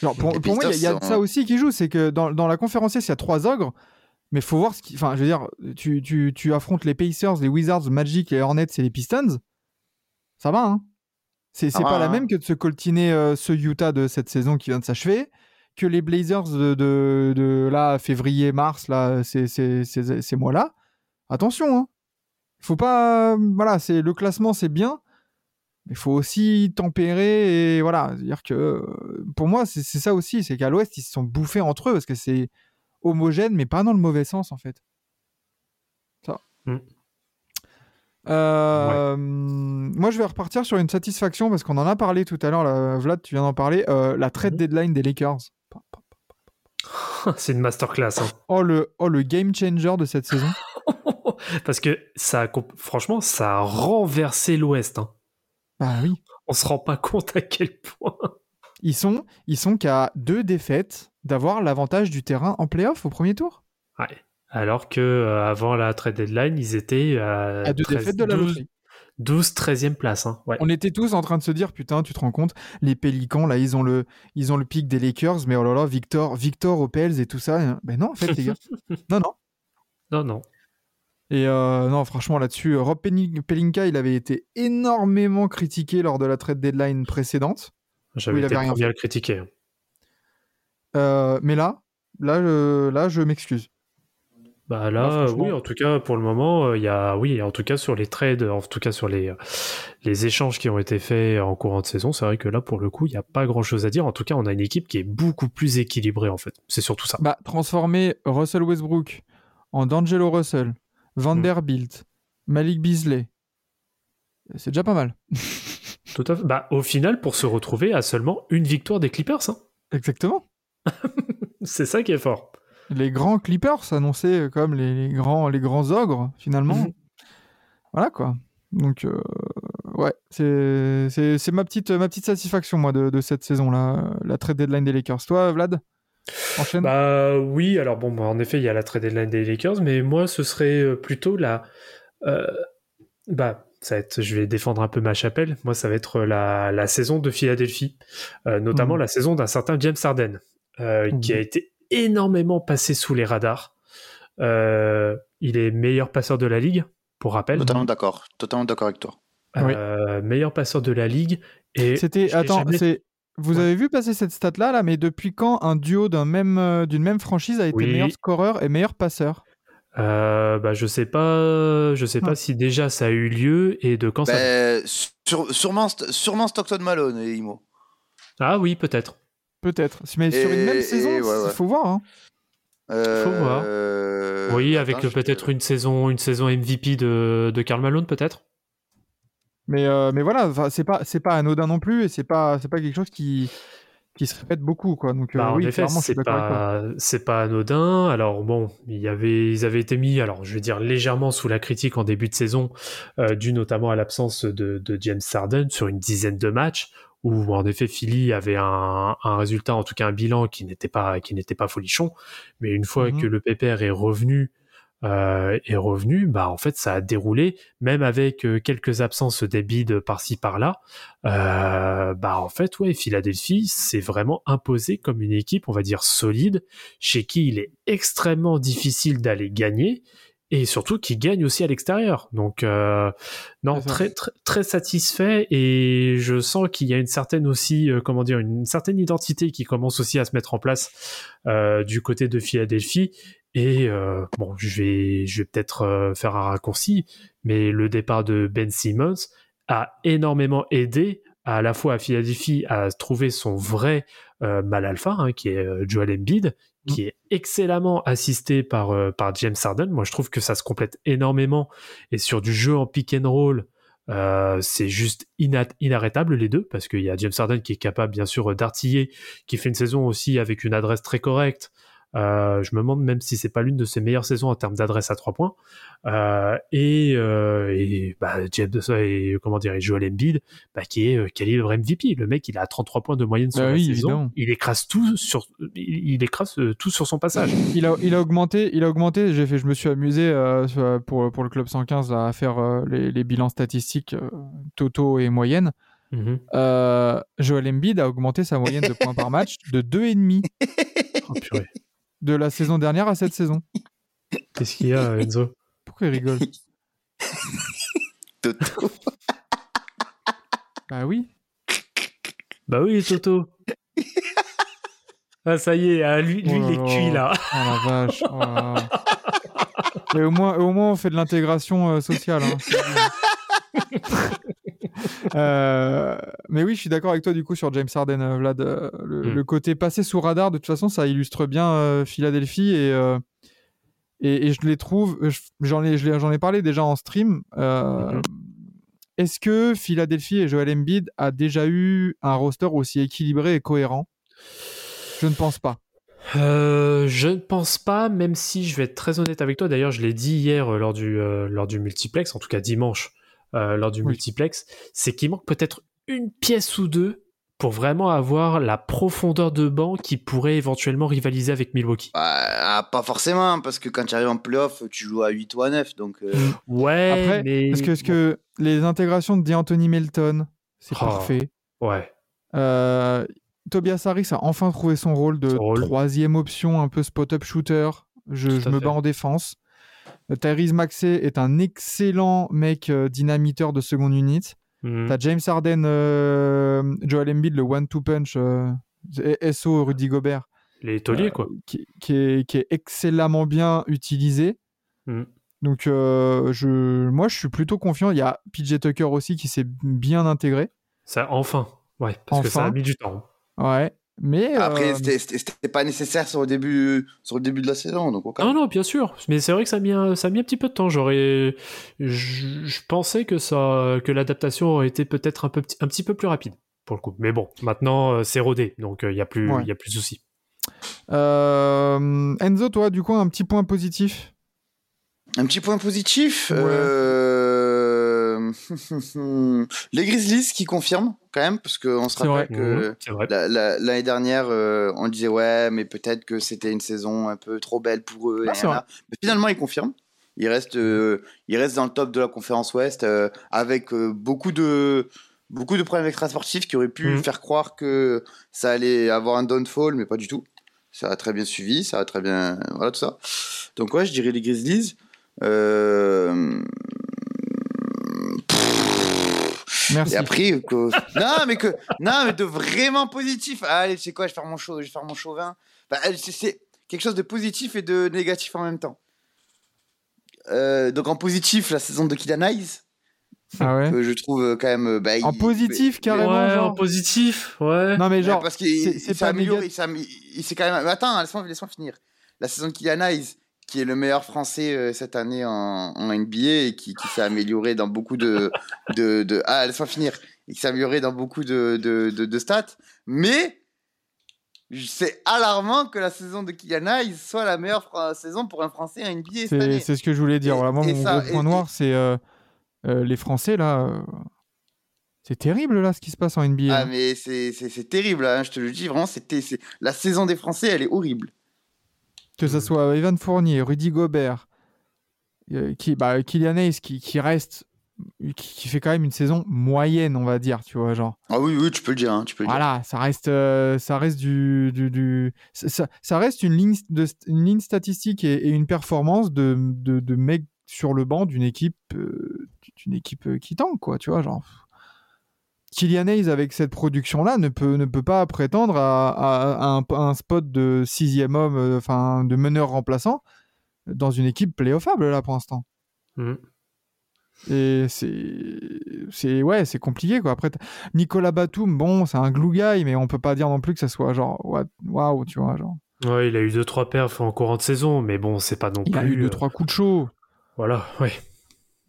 Genre, pour, moi, il y a- y, ça aussi qui joue, c'est que dans, dans la conférence il y a trois ogres, mais faut voir ce qui. Enfin, je veux dire, tu, tu, tu affrontes les Pacers, les Wizards, le Magic, les Hornets et les Pistons. Ça va, hein C'est Ça pas la même que de se coltiner euh, ce Utah de cette saison qui vient de s'achever, que les Blazers de, de, de là, février, mars, là, ces, ces, ces, ces mois-là. Attention, hein Faut pas. Voilà, c'est le classement, c'est bien. Mais il faut aussi tempérer et voilà. C'est-à-dire que euh, pour moi, c'est ça aussi. C'est qu'à l'ouest, ils se sont bouffés entre eux parce que c'est homogène, mais pas dans le mauvais sens en fait. Ça. Mm. Euh, Moi, je vais repartir sur une satisfaction parce qu'on en a parlé tout à l'heure. Vlad, tu viens d'en parler. euh, la trade Mhm. deadline des Lakers. C'est une masterclass. hein. Oh le, oh, le game changer de cette saison. Parce que ça, a franchement, ça a renversé l'Ouest. hein. Bah oui. On se rend pas compte à quel point. Ils sont, ils sont qu'à deux défaites d'avoir l'avantage du terrain en playoff au premier tour. Ouais. Alors que euh, avant la trade deadline, ils étaient à, À deux 13 défaites de la 12, loterie. 12 13e place. hein. Ouais. On était tous en train de se dire, putain, tu te rends compte, les Pélicans, là, ils ont le, ils ont le pic des Lakers, mais oh là là, Victor, Victor aux Pels et tout ça. hein. Ben non, en fait, les gars. non, non. Non, non. Et euh, non, franchement, là-dessus, Rob Pelinka, il avait été énormément critiqué lors de la trade deadline précédente. J'avais été rien à le critiquer. hein. Euh, mais là, là, je, là, je m'excuse. Bah Là, oui, en tout cas, pour le moment, euh, il y a, oui, en tout cas sur les trades, en tout cas sur les, euh, les échanges qui ont été faits en courant de saison, c'est vrai que là, pour le coup, il n'y a pas grand chose à dire. En tout cas, on a une équipe qui est beaucoup plus équilibrée, en fait. C'est surtout ça. Bah, transformer Russell Westbrook en D'Angelo Russell, Vanderbilt, Malik Beasley, c'est déjà pas mal. Tout à fait. Bah, au final, pour se retrouver à seulement une victoire des Clippers, hein. Exactement. c'est ça qui est fort. Les grands Clippers annoncés comme les, les grands, les grands ogres, finalement. Mhm. Voilà quoi. Donc, euh, ouais, c'est ma petite, ma petite satisfaction, moi, de, de cette saison-là, la trade deadline des Lakers. Toi, Vlad Enchaîne Bah oui, alors bon, bah, en effet, il y a la trade deadline des Lakers, mais moi, ce serait euh, plutôt la. euh, bah, ça va être, je vais défendre un peu ma chapelle. Moi, ça va être la, la saison de Philadelphie, euh, notamment Mhm. la saison d'un certain James Harden, qui a Mhm. été énormément passé sous les radars. Euh, il est meilleur passeur de la ligue, pour rappel. Totalement d'accord. Totalement d'accord avec toi. Oui. Euh, meilleur passeur de la ligue. Et C'était. Attends, jamais- c'est. Vous Ouais. avez vu passer cette stat-là, là, mais depuis quand un duo d'un même, euh, d'une même franchise a été Oui. meilleur scoreur et meilleur passeur? Euh, bah, je sais pas, je sais Ah. pas si déjà ça a eu lieu et de quand ça. Ben, sur- sûrement, sûrement Stockton Malone et Imo. Ah oui, peut-être. Peut-être. Mais sur une même et saison, il ouais, ouais. faut voir. hein. Faut voir. Euh, Oui, attends, avec peut-être une saison, une saison MVP de, de Karl Malone, peut-être. Mais, euh, mais voilà, c'est pas, c'est pas anodin non plus et c'est pas, c'est pas quelque chose qui, qui se répète beaucoup. Quoi. Donc, euh, Bah, en oui, effet, c'est pas, c'est pas anodin. Alors bon, il y avait, ils avaient été mis, alors je vais dire légèrement sous la critique en début de saison, euh, dû notamment à l'absence de, de James Harden sur une dizaine de matchs, où en effet Philly avait un, un résultat, en tout cas un bilan qui n'était pas, qui n'était pas folichon. Mais une fois Mhm. que le pépère est revenu, euh, est revenu, bah en fait ça a déroulé, même avec euh, quelques absences des bides par-ci par-là. Euh, bah en fait ouais, Philadelphie s'est vraiment imposé comme une équipe, on va dire solide, chez qui il est extrêmement difficile d'aller gagner et surtout qui gagne aussi à l'extérieur. Donc euh, non, très, très très satisfait. Et je sens qu'il y a une certaine aussi euh, comment dire une certaine identité qui commence aussi à se mettre en place euh, du côté de Philadelphie. Et euh, bon, je vais, je vais peut-être euh, faire un raccourci, mais le départ de Ben Simmons a énormément aidé à la fois à Philadelphie à trouver son vrai euh, mal alpha, hein, qui est euh, Joel Embiid, qui est excellemment assisté par, euh, par James Harden. Moi, je trouve que ça se complète énormément. Et sur du jeu en pick and roll, euh, c'est juste ina- inarrêtable les deux, parce qu'il y a James Harden qui est capable, bien sûr, d'artiller, qui fait une saison aussi avec une adresse très correcte. Euh, je me demande même si c'est pas l'une de ses meilleures saisons en termes d'adresse à trois points. Euh, et euh, et bah, James et comment dire, et Joel Embiid, bah, qui est euh, calibre MVP. Le mec, il a 33 points de moyenne sur Bah la oui, saison. évidemment. Il écrase tout sur, il, écrase tout sur son passage. Il a, il a augmenté, il a augmenté. J'ai fait, je me suis amusé pour, pour le club 115 là, à faire les, les bilans statistiques totaux et moyenne. Mhm. Euh, Joel Embiid a augmenté sa moyenne de points par match de 2,5 Oh, purée. De la saison dernière à cette saison. Qu'est-ce qu'il y a, Enzo? Pourquoi il rigole? Toto. Bah oui. Bah oui, Toto. Ah, ça y est, ah, lui, lui Oh il est là cuit là. Oh la vache. oh là là. Et au moins, au moins, on fait de l'intégration euh, sociale. hein. Euh, mais oui, je suis d'accord avec toi du coup sur James Harden, euh, Vlad. euh, le, Mm. le côté passé sous radar, de toute façon, ça illustre bien euh, Philadelphie et, euh, et, et je les trouve. je- J'en ai, j'en ai parlé déjà en stream. Mhm. Est-ce que Philadelphie et Joel Embiid a déjà eu un roster aussi équilibré et cohérent? Je ne pense pas. Euh, je ne pense pas, même si je vais être très honnête avec toi. D'ailleurs, je l'ai dit hier euh, lors du, euh, lors du multiplex, en tout cas dimanche, euh, lors du Oui. multiplex, c'est qu'il manque peut-être une pièce ou deux pour vraiment avoir la profondeur de banc qui pourrait éventuellement rivaliser avec Milwaukee. Bah, pas forcément, parce que quand tu arrives en playoff, tu joues à 8 ou à 9. Donc, euh, Ouais, Après, mais Parce que, parce que les intégrations de DeAnthony Melton, c'est Oh. parfait. ouais, Euh, Tobias Harris a enfin trouvé son rôle de Son rôle. troisième option, un peu spot-up shooter. Je, me fait. bats en défense. Tyrese Maxey est un excellent mec euh, dynamiteur de seconde unit. Mhm. T'as James Harden, euh, Joel Embiid, le one-two punch, euh, SO Rudy Gobert, les tauliers quoi. qui, qui est, qui est excellemment bien utilisé. Mhm. Donc, je, moi, je suis plutôt confiant. Il y a PJ Tucker aussi qui s'est bien intégré. Ça enfin, ouais, parce que ça a Enfin. mis du temps. Ouais. Mais Après, euh, c'était- pas nécessaire sur le début, sur le début de la saison. Donc. Non, non, bien sûr. Mais c'est vrai que ça a mis un, ça a mis un petit peu de temps. J'aurais, je, pensais que ça, que l'adaptation aurait été peut-être un peu, petit- un petit peu plus rapide pour le coup. Mais bon, maintenant euh, c'est rodé, donc il y a plus, il Ouais. y a plus de soucis. euh, Enzo, toi, du coup, un petit point positif? Un petit point positif. Ouais. euh, Les Grizzlies qui confirment quand même, parce qu'on se rappelle que Mhm, la- l'année dernière, euh, on disait ouais, mais peut-être que c'était une saison un peu trop belle pour eux. Ah, et. Mais finalement, ils confirment. Ils restent, euh, ils restent dans le top de la conférence Ouest euh, avec beaucoup de beaucoup de problèmes extrasportifs qui auraient pu Mhm. faire croire que ça allait avoir un downfall, mais pas du tout. Ça a très bien suivi, ça a très bien, voilà tout ça. Donc ouais, je dirais les Grizzlies. Euh... Merci. Et après, que... non, mais que, non, mais de vraiment positif. Ah, Allez, sais quoi, je vais faire mon show, je vais faire mon chauvin. Bah, c'est- c'est quelque chose de positif et de négatif en même temps. Euh, donc en positif, la saison de Hayes, Ah ouais. que je trouve euh, quand même. euh, bah, En il- positif, carrément. ouais, genre. en positif, ouais. Non, mais Ouais, genre, parce qu'il c'est- il c'est s'est amélioré, il s'est am- il s'est quand même. mais Attends, laisse-moi laisse finir. La saison de Hayes, qui est le meilleur français euh, cette année en, en NBA et qui, qui s'est amélioré dans beaucoup de, de, de- ah laisse-moi finir, et qui s'est amélioré dans beaucoup de, de, de, stats, mais c'est alarmant que la saison de Kylian Hayes soit la meilleure saison pour un Français en NBA cette c'est année. c'est ce que je voulais dire. Et- Voilà, moi, mon ça- gros point et- noir, c'est euh, euh, les Français, là. C'est terrible, là, ce qui se passe en NBA. Ah hein. mais c'est terrible, hein, je te le dis vraiment, c'était la saison des Français, elle est horrible. Que ce soit Evan Fournier, Rudy Gobert, euh, qui, bah, Kylian Hayes, qui, qui reste, qui, qui fait quand même une saison moyenne, on va dire, tu vois, genre. Ah oui oui, tu peux le dire, hein, tu peux le dire. Voilà, ça reste, euh, ça reste du, du, du- ça- ça, reste une ligne, de, une ligne statistique et, et une performance de, de, de mecs sur le banc d'une équipe, euh, d'une équipe euh, qui tank, quoi, tu vois, genre. Kylian Hayes avec cette production-là ne peut, ne peut pas prétendre à, à- à un, à un spot de sixième homme, euh, enfin de meneur remplaçant dans une équipe playoffable là pour l'instant. Mhm. Et c'est, c'est ouais, c'est compliqué quoi. Après, Nicolas Batum, bon, c'est un glue guy, mais on peut pas dire non plus que ça soit genre waouh, tu vois, genre. Ouais, il a eu deux trois perfs en courant de saison, mais bon, c'est pas non Il plus. a eu deux euh, trois coups de chaud. Voilà, ouais.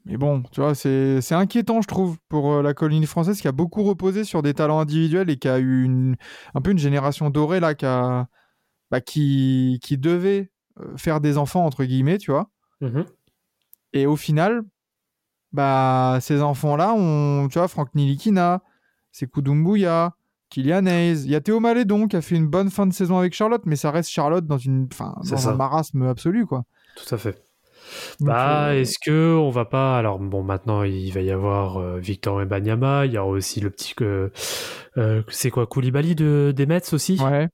Mais bon, tu vois, c'est c'est inquiétant, je trouve, pour euh, la colonie française qui a beaucoup reposé sur des talents individuels et qui a eu une, un peu une génération dorée là, qui, a- bah, qui, qui devait euh, faire des enfants, entre guillemets, tu vois. Mhm. Et au final, bah, ces enfants-là, on, tu vois, Franck Nilikina, Sekou Doumbouya, Kylian Hayes, il y a Théo Malédon qui a fait une bonne fin de saison avec Charlotte, mais ça reste Charlotte dans, une, C'est dans un marasme absolu, quoi. Tout à fait. Bah, euh, est-ce que on va pas Alors bon, maintenant il va y avoir euh, Victor Wembanyama, il y aura aussi le petit que euh, c'est quoi Koulibaly de des Mets aussi? ouais.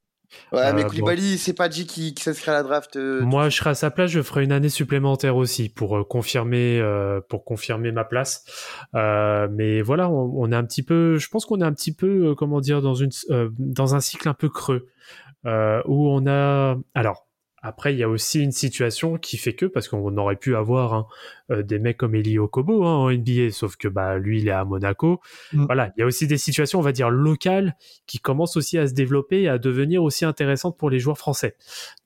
Ouais, mais Euh, Koulibaly, c'est pas G qui, qui s'inscrit à la draft. euh, Moi, je serai à sa place, je ferai une année supplémentaire aussi pour euh, confirmer euh, pour confirmer ma place. Euh, mais voilà, on, on est un petit peu, je pense qu'on est un petit peu, euh, comment dire, dans une euh, dans un cycle un peu creux euh, où on a, alors. Après, il y a aussi une situation qui fait que, parce qu'on aurait pu avoir hein, euh, des mecs comme Eli Okobo hein, en NBA, sauf que bah lui, il est à Monaco. Mm. Voilà, il y a aussi des situations, on va dire locales, qui commencent aussi à se développer et à devenir aussi intéressantes pour les joueurs français.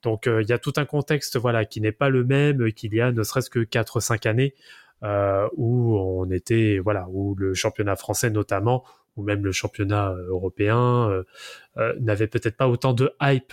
Donc euh, il y a tout un contexte voilà qui n'est pas le même qu'il y a ne serait-ce que 4 5 années euh, où on était voilà où le championnat français notamment ou même le championnat européen n'avait peut-être pas autant de hype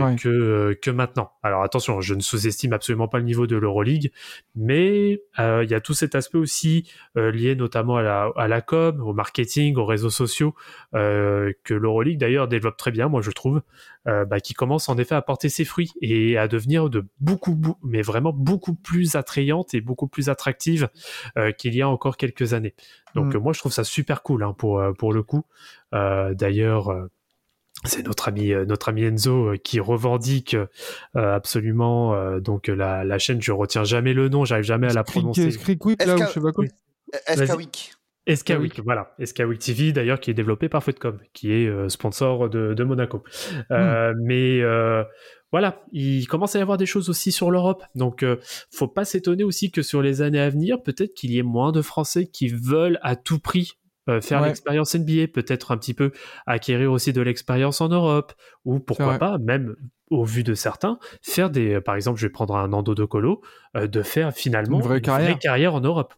Ouais. que, euh, que maintenant. Alors attention, je ne sous-estime absolument pas le niveau de l'Euroleague, mais euh, il y a tout cet aspect aussi euh, lié notamment à la, à la com, au marketing, aux réseaux sociaux, euh, que l'Euroleague d'ailleurs développe très bien, moi je trouve, euh, bah, qui commence en effet à porter ses fruits et à devenir de beaucoup, mais vraiment beaucoup plus attrayante et beaucoup plus attractive euh, qu'il y a encore quelques années. Donc Mm. moi je trouve ça super cool hein, pour, pour le coup. Euh, D'ailleurs, euh, c'est notre ami euh, notre ami Enzo euh, qui revendique euh, absolument euh, donc la, la chaîne. Je retiens jamais le nom, j'arrive jamais à la prononcer. Skrikwik, là, que- je sais pas quoi. Voilà. Week TV, d'ailleurs, qui est développé par Footcom, qui est euh, sponsor de, de Monaco. Euh, Mais euh, voilà, il commence à y avoir des choses aussi sur l'Europe. Donc, euh, faut pas s'étonner aussi que sur les années à venir, peut-être qu'il y ait moins de Français qui veulent à tout prix euh, faire Ouais. l'expérience NBA, peut-être un petit peu acquérir aussi de l'expérience en Europe, ou pourquoi pas, même au vu de certains, faire des, par exemple, je vais prendre un Nando de Colo, euh, de faire finalement Une vraie carrière. carrière en Europe.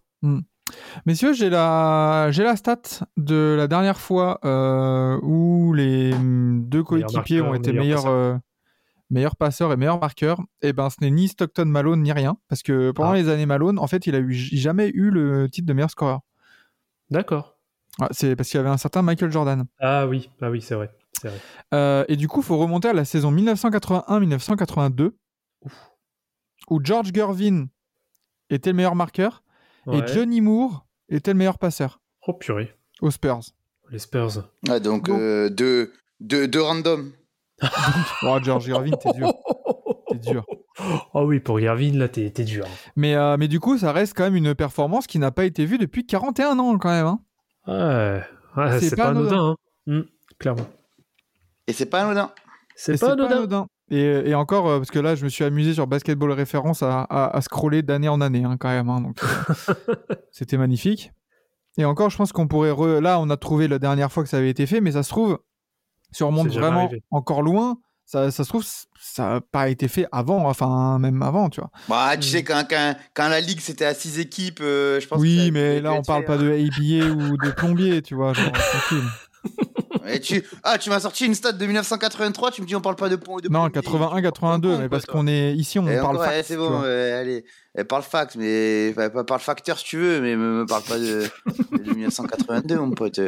Messieurs, j'ai la, j'ai la stat de la dernière fois euh, où les hum, deux coéquipiers marqueur, ont été meilleur meilleurs, passeur. euh, meilleurs passeurs et meilleurs marqueurs. Et ben, ce n'est ni Stockton Malone ni rien, parce que pendant Ah. les années Malone, en fait, il a eu jamais eu le titre de meilleur scoreur. D'accord. Ah, c'est parce qu'il y avait un certain Michael Jordan. Ah oui, ah oui, c'est vrai. C'est vrai. Euh, et du coup, il faut remonter à la saison 1981-1982, où George Gervin était le meilleur marqueur Ouais. et Johnny Moore était le meilleur passeur Oh purée, aux Spurs. les Spurs. Ouais, donc Bon. euh, deux, deux, deux random. Oh, George Gervin, t'es dur. T'es dur. Oh oui, pour Irvin, là, t'es t'es dur. Mais, euh, mais du coup, ça reste quand même une performance qui n'a pas été vue depuis 41 ans, quand même. hein. Ouais, ouais, C'est pas pas anodin. anodin, hein. Hmm, clairement. Et c'est pas anodin. C'est Et pas anodin. Et, et encore, euh, parce que là, je me suis amusé sur Basketball Référence à, à, à scroller d'année en année, hein, quand même. hein, donc, euh, c'était magnifique. Et encore, je pense qu'on pourrait. re- Là, on a trouvé la dernière fois que ça avait été fait, mais ça se trouve, si on remonte vraiment arrivé. encore loin, ça, ça se trouve, ça n'a pas été fait avant, enfin, même avant, tu vois. Bah, tu sais, quand, quand, quand la ligue c'était à 6 équipes, euh, je pense Oui, mais là, on parle pas de ABA ou de plombier, tu vois. Genre, tranquille. Et tu... Ah, tu m'as sorti une stat de 1983, tu me dis on parle pas de de Non, plombier. 81, 82, mais parce qu'on est ici, on Et parle encore, eh, c'est bon, euh, allez, eh, parle fax, mais enfin, pas- parle facteur si tu veux, mais me, me parle pas de, de 1982, mon pote.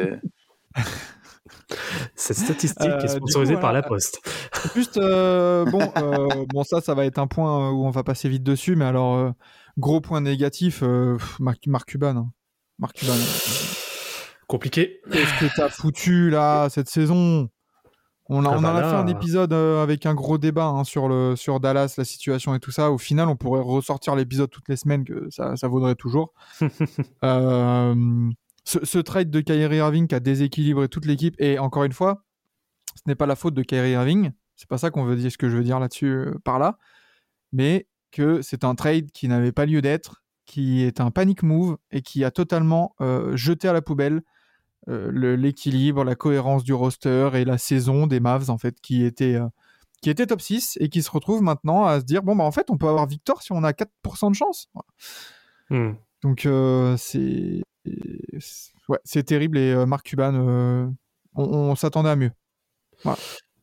Cette statistique Euh, est sponsorisée coup, par voilà. la Poste. Juste, euh, bon, euh, bon, ça, ça va être un point où on va passer vite dessus, mais alors, gros point négatif, Marc, Marc Cuban. hein. Marc Cuban. Compliqué. Qu'est-ce que t'as foutu là cette saison? On, a, Ah on bah en a là. fait un épisode euh, avec un gros débat hein, sur, le, sur Dallas, la situation et tout ça. Au final, on pourrait ressortir l'épisode toutes les semaines, que ça, ça vaudrait toujours. Euh, ce, ce trade de Kyrie Irving qui a déséquilibré toute l'équipe, et encore une fois, ce n'est pas la faute de Kyrie Irving, c'est pas ça qu'on veut dire, ce que je veux dire là-dessus euh, par là, mais que c'est un trade qui n'avait pas lieu d'être, qui est un panic move et qui a totalement euh, jeté à la poubelle euh, l'équilibre, la cohérence du roster et la saison des Mavs en fait qui était euh, qui était top 6 et qui se retrouve maintenant à se dire bon bah en fait on peut avoir victoire si on a 4% de chance. Hmm. Donc c'est- ouais, c'est terrible et euh, Marc Cuban euh, on, on s'attendait à mieux.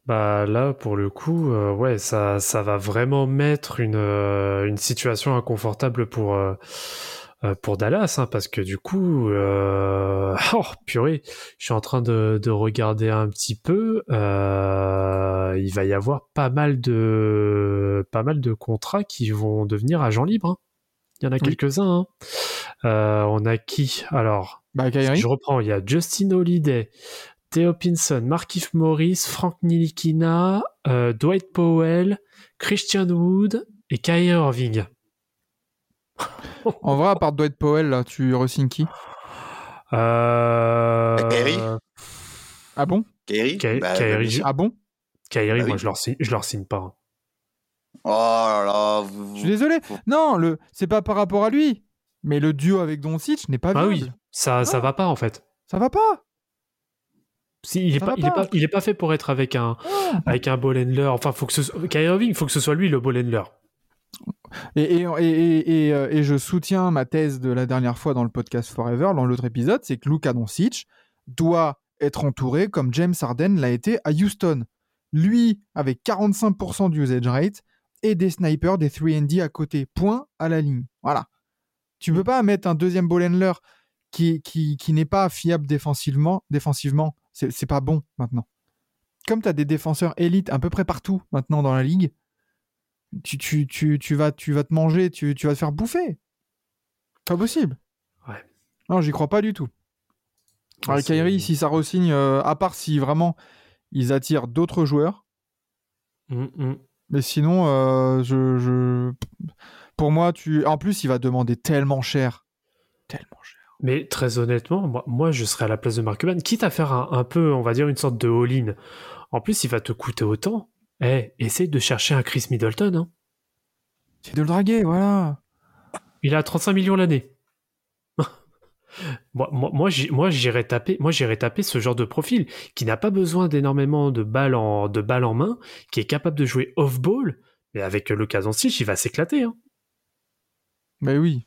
Bah là, pour le coup, euh, ouais, ça, ça va vraiment mettre une, euh, une situation inconfortable pour, euh, pour Dallas, hein, parce que du coup, oh purée, je suis en train de, de regarder un petit peu. Il va y avoir pas mal de, pas mal de contrats qui vont devenir agents libres. hein. Il y en a Oui. quelques-uns. hein. Euh, on a qui? Alors, Bah je reprends, il y a Justin Holiday, Theo Pinson, Markif Morris, Frank Nilikina, euh, Dwight Powell, Christian Wood et Kyrie Irving. en vrai à part Dwight Powell là, tu re-signes qui? Euh... Kyrie Ah bon? Kyrie Ky- Bah, bah. Ah bon? Kyrie, Bah moi oui. je leur signe, je leur signe pas. hein. Oh là là, vous- Je suis désolé. Non, le c'est pas par rapport à lui, mais le duo avec Doncic n'est pas Ah viable. oui, ça, ça Non. va pas en fait. Ça va pas. Si, il est pas, il est pas. il est pas fait pour être avec un, Ah. avec un ball handler. Enfin, faut que ce soit, Kyrie Irving, il faut que ce soit lui le ball handler. Et, et, et, euh, et je soutiens ma thèse de la dernière fois dans le podcast Forever, dans l'autre épisode, c'est que Luka Doncic doit être entouré comme James Harden l'a été à Houston. lui avec 45% d'usage rate et des snipers, des 3D à côté. Point à la ligne. Voilà. Tu peux pas mettre un deuxième ball handler qui, qui, qui n'est pas fiable défensivement. défensivement. C'est c'est pas bon maintenant. Comme tu as des défenseurs élites à peu près partout maintenant dans la ligue, tu, tu, tu, tu, vas, tu vas te manger, tu, tu vas te faire bouffer. Pas possible. Ouais. Non, j'y crois pas du tout. Alors, Ouais, Kyrie, si ça re-signe, euh, à part si vraiment ils attirent d'autres joueurs, Mm, mm. mais sinon, euh, je, je- pour moi, tu. En plus, il va demander tellement cher. Tellement cher. Mais très honnêtement, moi, moi, je serais à la place de Mark Cuban, quitte à faire un, un peu, on va dire, une sorte de all-in. En plus, il va te coûter autant. Eh, essaye de chercher un Chris Middleton. hein. C'est de le draguer, voilà. Il a 35 millions l'année. moi, moi, moi, j'irais taper, moi, j'irais taper ce genre de profil qui n'a pas besoin d'énormément de balles en, de balles en main, qui est capable de jouer off-ball, mais avec l'occasion stitch, il va s'éclater. hein. Mais oui.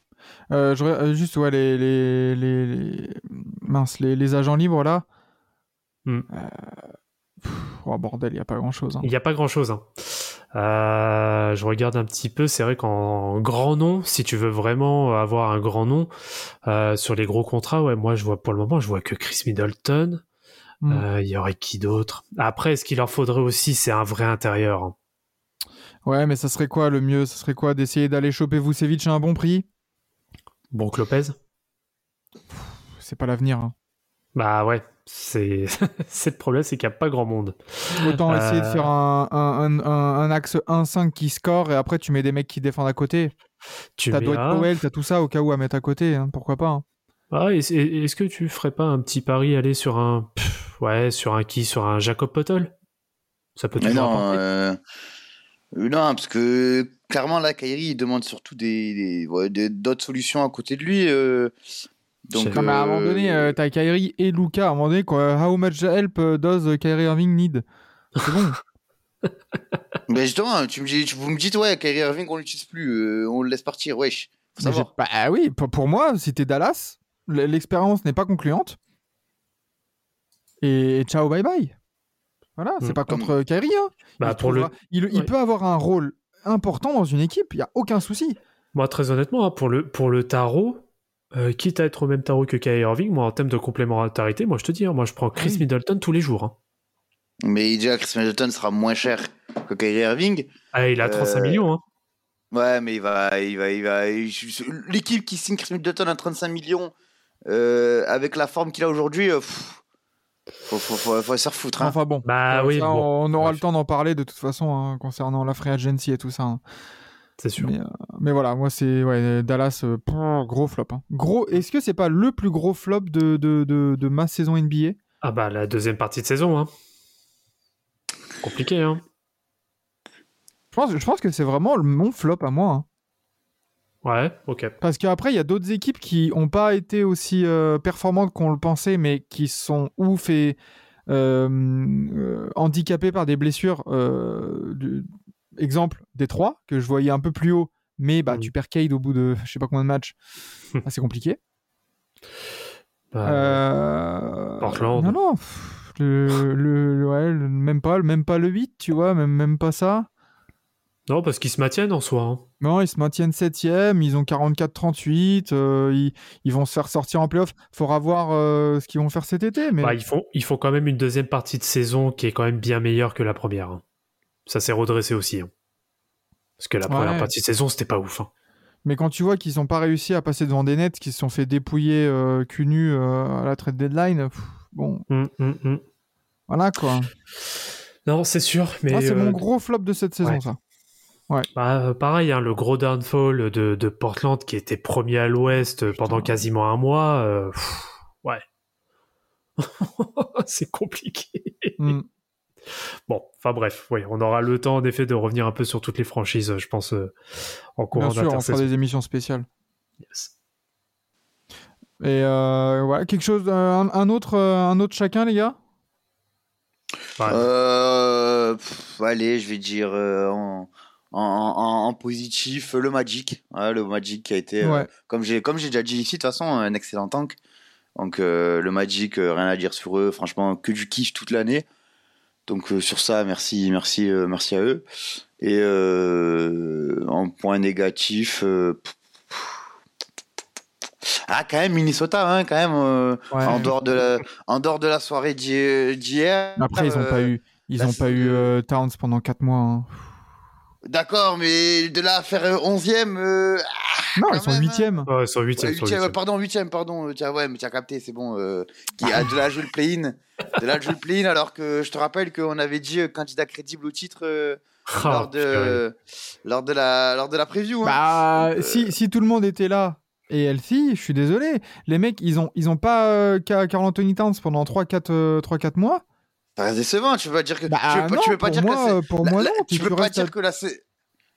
Euh, je euh, juste, ouais, les, les, les, les- mince, les, les agents libres, là. Hmm. Euh, pff, oh, bordel, il n'y a pas grand-chose. hein. Il n'y a pas grand chose. je regarde un petit peu. C'est vrai qu'en grand nom, si tu veux vraiment avoir un grand nom euh, sur les gros contrats, ouais, moi je vois pour le moment, je vois que Chris Middleton. Hmm. Euh, Il y aurait qui d'autre? Après, ce qu'il leur faudrait aussi, c'est un vrai intérieur. hein. Ouais, mais ça serait quoi le mieux? Ça serait quoi D'essayer d'aller choper Vucevic à un bon prix? Bon, Lopez C'est pas l'avenir. hein. Bah ouais, c'est c'est le problème, c'est qu'il n'y a pas grand monde. Autant Euh. essayer de faire un, un, un, un- un axe 1-5 qui score et après tu mets des mecs qui défendent à côté. Tu T'as mets Dwight un- Powell, t'as tout ça au cas où à mettre à côté, hein, pourquoi pas. hein. Ah, est- est- est-ce que tu ferais pas un petit pari aller sur un pff, ouais, sur un qui? Sur un Jacob Pottle Ça peut Mais toujours non, apporter. Euh, euh, non, parce que clairement là, Kyrie, il demande surtout des des- ouais, des- d'autres solutions à côté de lui. euh, donc, Non, mais à un moment euh, donné, euh, t'as Kyrie et Luca. À un moment donné, quoi, how much help euh, does Kyrie Irving need? C'est bon. Mais justement, tu me dis, tu- vous me dites, ouais, Kyrie Irving, on l'utilise plus, euh, on le laisse partir, wesh. Faut savoir. Bah oui, pour, moi, si t'es Dallas, l'expérience n'est pas concluante. Et ciao, bye bye. Voilà, c'est Mm. pas contre Kyrie. hein. Bah, il, pour le, trouvera- il, il ouais. peut avoir un rôle important dans une équipe, il y a aucun souci. moi très honnêtement, hein, pour le pour le tarot, euh, quitte à être au même tarot que Kyrie Irving, moi en termes de complémentarité, moi je te dis, hein, moi je prends Chris Oui. Middleton tous les jours. hein. Mais déjà, Chris Middleton sera moins cher que Kyrie Irving. Ah, il a 35 Euh, millions. Hein. Ouais, mais il va, il va, il va. L'équipe qui signe Chris Middleton à 35 millions, euh, avec la forme qu'il a aujourd'hui, euh, pff, faut, faut, faut, faut se faire foutre. Hein. Enfin bon. Bah oui, ça, bon, on aura bref. le temps d'en parler de toute façon hein, concernant la free agency et tout ça. hein. c'est sûr. Mais, euh, mais voilà, moi c'est ouais, Dallas, euh, pff, gros flop. hein. Gros, est-ce que c'est pas le plus gros flop de, de, de, de ma saison NBA Ah bah la deuxième partie de saison. Hein. Compliqué. Hein. je pense, je pense que c'est vraiment le- mon flop à moi. Ouais, ok. Parce qu'après, il y a d'autres équipes qui n'ont pas été aussi euh, performantes qu'on le pensait, mais qui sont ouf et euh, euh, handicapées par des blessures. du- Exemple, Détroit, que je voyais un peu plus haut, mais bah, Mm. tu perds Cade au bout de je sais pas combien de matchs. Ah, c'est compliqué. Bah, Euh, Portland. Non, non. Le, le, le- ouais, le- même, pas, même pas le 8, tu vois, même, même pas ça. Non, parce qu'ils se maintiennent en soi. hein. Non, ils se maintiennent 7ème, ils ont 44-38, euh, ils, ils vont se faire sortir en playoff. Faudra voir euh, ce qu'ils vont faire cet été. Mais Bah, ils, font, ils font quand même une deuxième partie de saison qui est quand même bien meilleure que la première. hein. Ça s'est redressé aussi. hein. Parce que la première Ouais. partie de saison, c'était pas ouf. Mais quand tu vois qu'ils n'ont pas réussi à passer devant des nets, qu'ils se sont fait dépouiller euh, cul nu euh, à la trade deadline, pff, bon, hum, hum. voilà quoi. Non, c'est sûr. Mais Ah, c'est euh, mon gros flop de cette saison, ouais. ça. Bah, euh, pareil, hein, le gros downfall de, de Portland qui était premier à l'ouest euh, pendant quasiment un mois. euh, pff, ouais. c'est compliqué. Hmm. Bon, enfin bref, oui, on aura le temps en effet de revenir un peu sur toutes les franchises, je pense, euh, en courant Bien sûr, on fera des émissions spéciales. Yes. Et euh, voilà, quelque chose, un, un autre, un autre chacun, les gars? Ouais. Euh, pff, allez, je vais dire euh, en, en, en- en positif le Magic. Ouais, le Magic qui a été, euh, Ouais. comme j'ai comme j'ai déjà dit ici, de toute façon, un excellent tank. Donc euh, le Magic, euh, rien à dire sur eux. Franchement, que du kiff toute l'année. Donc sur ça, merci, merci, merci à eux. Et en point négatif, ah quand même Minnesota, hein, quand même. Ouais. en dehors de la, en dehors de la soirée d'hi- d'hier. Après, ils ont euh, pas eu, ils pas eu Towns pendant 4 mois. hein. D'accord, mais de là à faire euh, 11e. euh, Non, quand ils sont même, hein. 8 Ouais, ils sont huitièmes, Ouais, ils sont huitième, huitièmes. pardon, huitième, pardon. euh, Tiens, ouais, mais tu as capté, c'est bon. Euh, qui a de la jouer le play-in. De la jouer le play-in, alors que je te rappelle qu'on avait dit euh, candidat crédible au titre euh, Ah, lors, de, lors, de la, lors de la preview. hein. Bah, Euh, si, si tout le monde était là et healthy, je suis désolé. Les mecs, ils ont, ils ont pas euh, Ca- Carl Anthony Towns pendant 3-4 euh, 3-4 mois. Reste décevant. Tu peux pas dire que. Bah, tu peux, pas- non, tu peux pas pour dire moi, que la, pour la- moi, la- non. tu peux tu pas à- dire que la, sa-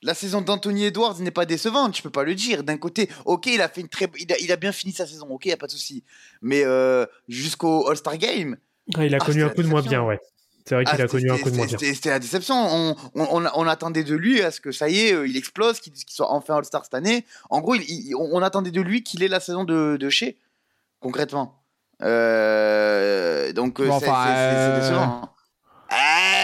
la saison d'Anthony Edwards n'est pas décevante. Tu peux pas le dire. D'un côté, ok, il a fait une très, il a, il a bien fini sa saison. Ok, y a pas de souci. Mais euh, jusqu'au All-Star Game. Ah, il a Ah, connu un coup de moins bien, ouais. C'est vrai qu'il Ah, a connu un coup de moins bien. c'était- la déception. On, on, on, on attendait de lui à ce que ça y est, euh, il explose, qu'il soit enfin All-Star cette année. En gros, il- il- on, on attendait de lui qu'il ait la saison de, de chez, concrètement. Euh, donc, euh, Bon, c'est enfin, c'est- c'est euh, décevant. hein.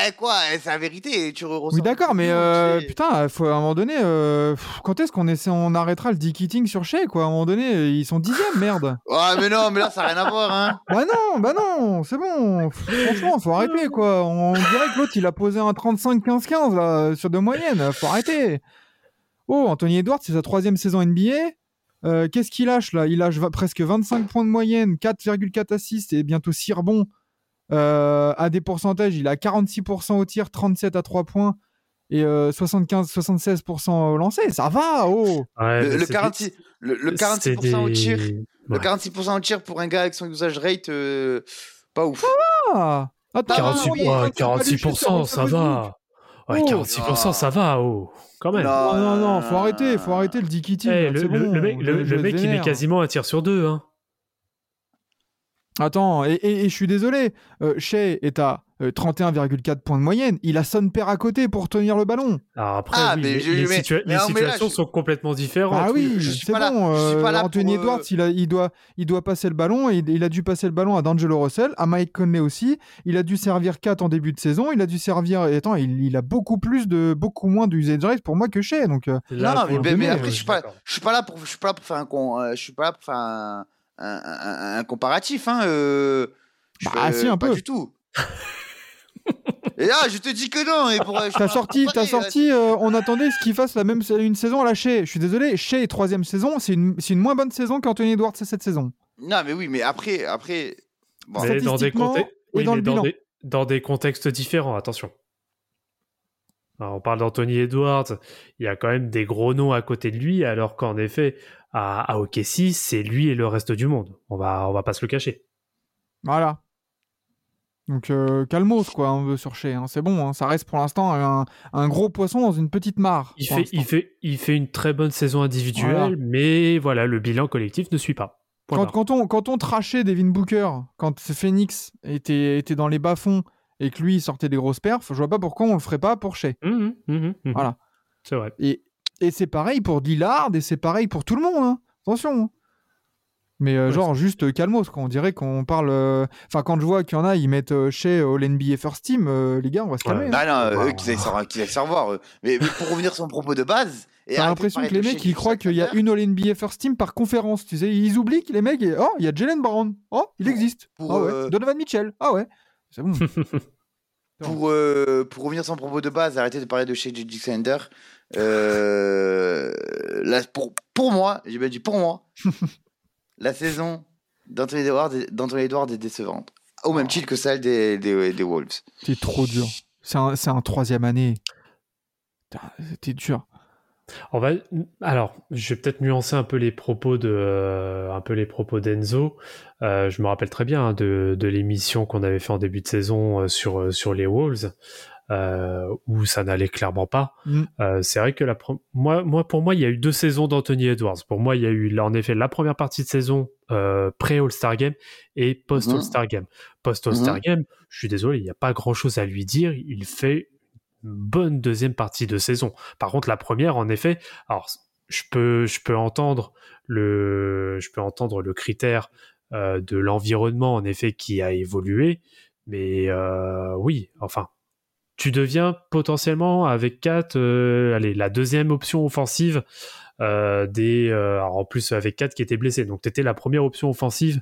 Eh, quoi eh, C'est la vérité. Tu Oui, d'accord, mais euh, putain, faut, à un moment donné, euh, quand est-ce qu'on essaie, on arrêtera le dick eating sur Shea, quoi À un moment donné, euh, ils sont dixièmes, merde. Ouais, mais non, mais là, ça n'a rien à voir. Hein. bah non, bah non, c'est bon. Franchement, faut arrêter, quoi. On dirait que l'autre, il a posé un 35-15-15 là, sur de moyenne. Faut arrêter. Oh, Anthony Edwards, c'est sa troisième saison NBA. Euh, Qu'est-ce qu'il lâche là? Il lâche presque 25 points de moyenne, 4,4 assists et bientôt 6 rebonds. Euh, à des pourcentages, il a 46% au tir, 37 à 3 points et euh, 75-76% au lancer. Ça va, oh Ouais, Le, mais le c'est 46, le, le des- 46% c'est au des- tir. Ouais. Le 46% au tir pour un gars avec son usage rate, euh, pas ouf. ah Attends, 46, oui, ouais, attends, c'est pas du 46%, shooter, ça va. Ouais, Oh. 46%, ça va, oh. Quand même. Non. Non, non, faut arrêter, faut arrêter le dick eating. Eh, le, c'est le- bon, le mec, le, je- je le mec, il met quasiment un tir sur deux. Hein. Attends, et, et- et je suis désolé, euh, Shea est à euh, 31,4 points de moyenne. Il a son père à côté pour tenir le ballon. Alors après, Ah, oui, mais les, je- les mais- situa- mais les non, mais là, situations je- sont complètement différentes. Ah oui, c'est bon. euh, Anthony pour, euh, Edwards, il, a, il, doit, il doit passer le ballon et il, il a dû passer le ballon à D'Angelo Russell, à Mike Conley aussi. Il a dû servir 4 en début de saison. Il a dû servir. Et attends, il, il a beaucoup plus de beaucoup moins d'usage rate pour moi que Shea. Donc, euh, Là, non, mais, euh, après, je suis pas, d'accord. je suis pas là pour, je suis pas là pour faire un, con, euh, je suis pas là pour faire un, un, un- un comparatif, hein. euh, je Bah, fais- si, un pas peu. du tout. et là, je te dis que non. Et pour, T'as sorti, t'as sorti. euh, on attendait ce qu'il fasse la même une saison à la Shea. Je suis désolé, Shea troisième saison, c'est une, c'est une moins bonne saison qu'Anthony Edwards cette saison. Non, mais oui, mais après, après, bon, Mais dans des, Statistiquement contextes- oui, dans mais des- dans des contextes différents, attention. Alors, on parle d'Anthony Edwards, il y a quand même des gros noms à côté de lui, alors qu'en effet, à, à OKC, c'est lui et le reste du monde. On va, on va pas se le cacher. Voilà. Donc euh, calmos quoi, on veut sur Shea. hein. C'est bon, hein. ça reste pour l'instant un, un gros poisson dans une petite mare. Il fait, l'instant. il, fait, il fait une très bonne saison individuelle, Voilà. mais voilà, le bilan collectif ne suit pas. Quand, on, quand on trachait Devin Booker, quand Phoenix était, était dans les bas-fonds et que lui sortait des grosses perfs, je vois pas pourquoi on le ferait pas pour Shea. Mhm, mhm, mhm. Voilà. C'est vrai. Et, et c'est pareil pour Lillard et c'est pareil pour tout le monde. hein. Attention. Mais euh, Ouais, genre juste euh, calmos, quoi. on dirait qu'on parle. euh, Enfin, quand je vois qu'il y en a, ils mettent euh, chez All NBA First Team, euh, les gars, on va se calmer. Ouais. hein. bah non, eux, qu'ils aillent revoir. eux. Mais, mais pour revenir sur mon propos de base. et T'as l'impression que les mecs, ils croient qu'il y a une All NBA First Team par conférence. Tu sais, ils oublient que les mecs, et- oh, il y a Jalen Brown. Oh, il existe. pour, ah ouais. euh, Donovan Mitchell. Ah ouais. C'est bon. Pour, euh, pour revenir sur mon propos de base, arrêter de parler de chez Alexander. Euh, là, pour, pour moi, j'ai bien dit pour moi, la saison d'Anthony Edwards, est- d'Anthony Edwards est décevante. Au même titre que celle des, des, des Wolves. T'es trop dur. C'est un, c'est un troisième année. T'es dur. On va alors, je vais peut-être nuancer un peu les propos de euh, un peu les propos d'Enzo. Euh, je me rappelle très bien hein, de, de l'émission qu'on avait fait en début de saison euh, sur euh, sur les Wolves euh, où ça n'allait clairement pas. Mm. Euh, c'est vrai que la moi moi pour moi il y a eu deux saisons d'Anthony Edwards. Pour moi il y a eu là, en effet la première partie de saison euh, pré All Star Game et post All Star Game. Post All Star Game, je suis désolé, il n'y a pas grand chose à lui dire. Il fait une bonne deuxième partie de saison. Par contre, la première, en effet, alors je peux, je peux entendre le, je peux entendre le critère euh, de l'environnement, en effet, qui a évolué, mais euh, oui, enfin, tu deviens potentiellement avec 4, allez, la deuxième option offensive euh, des, euh, alors en plus avec 4 qui étaient blessés. Donc tu étais la première option offensive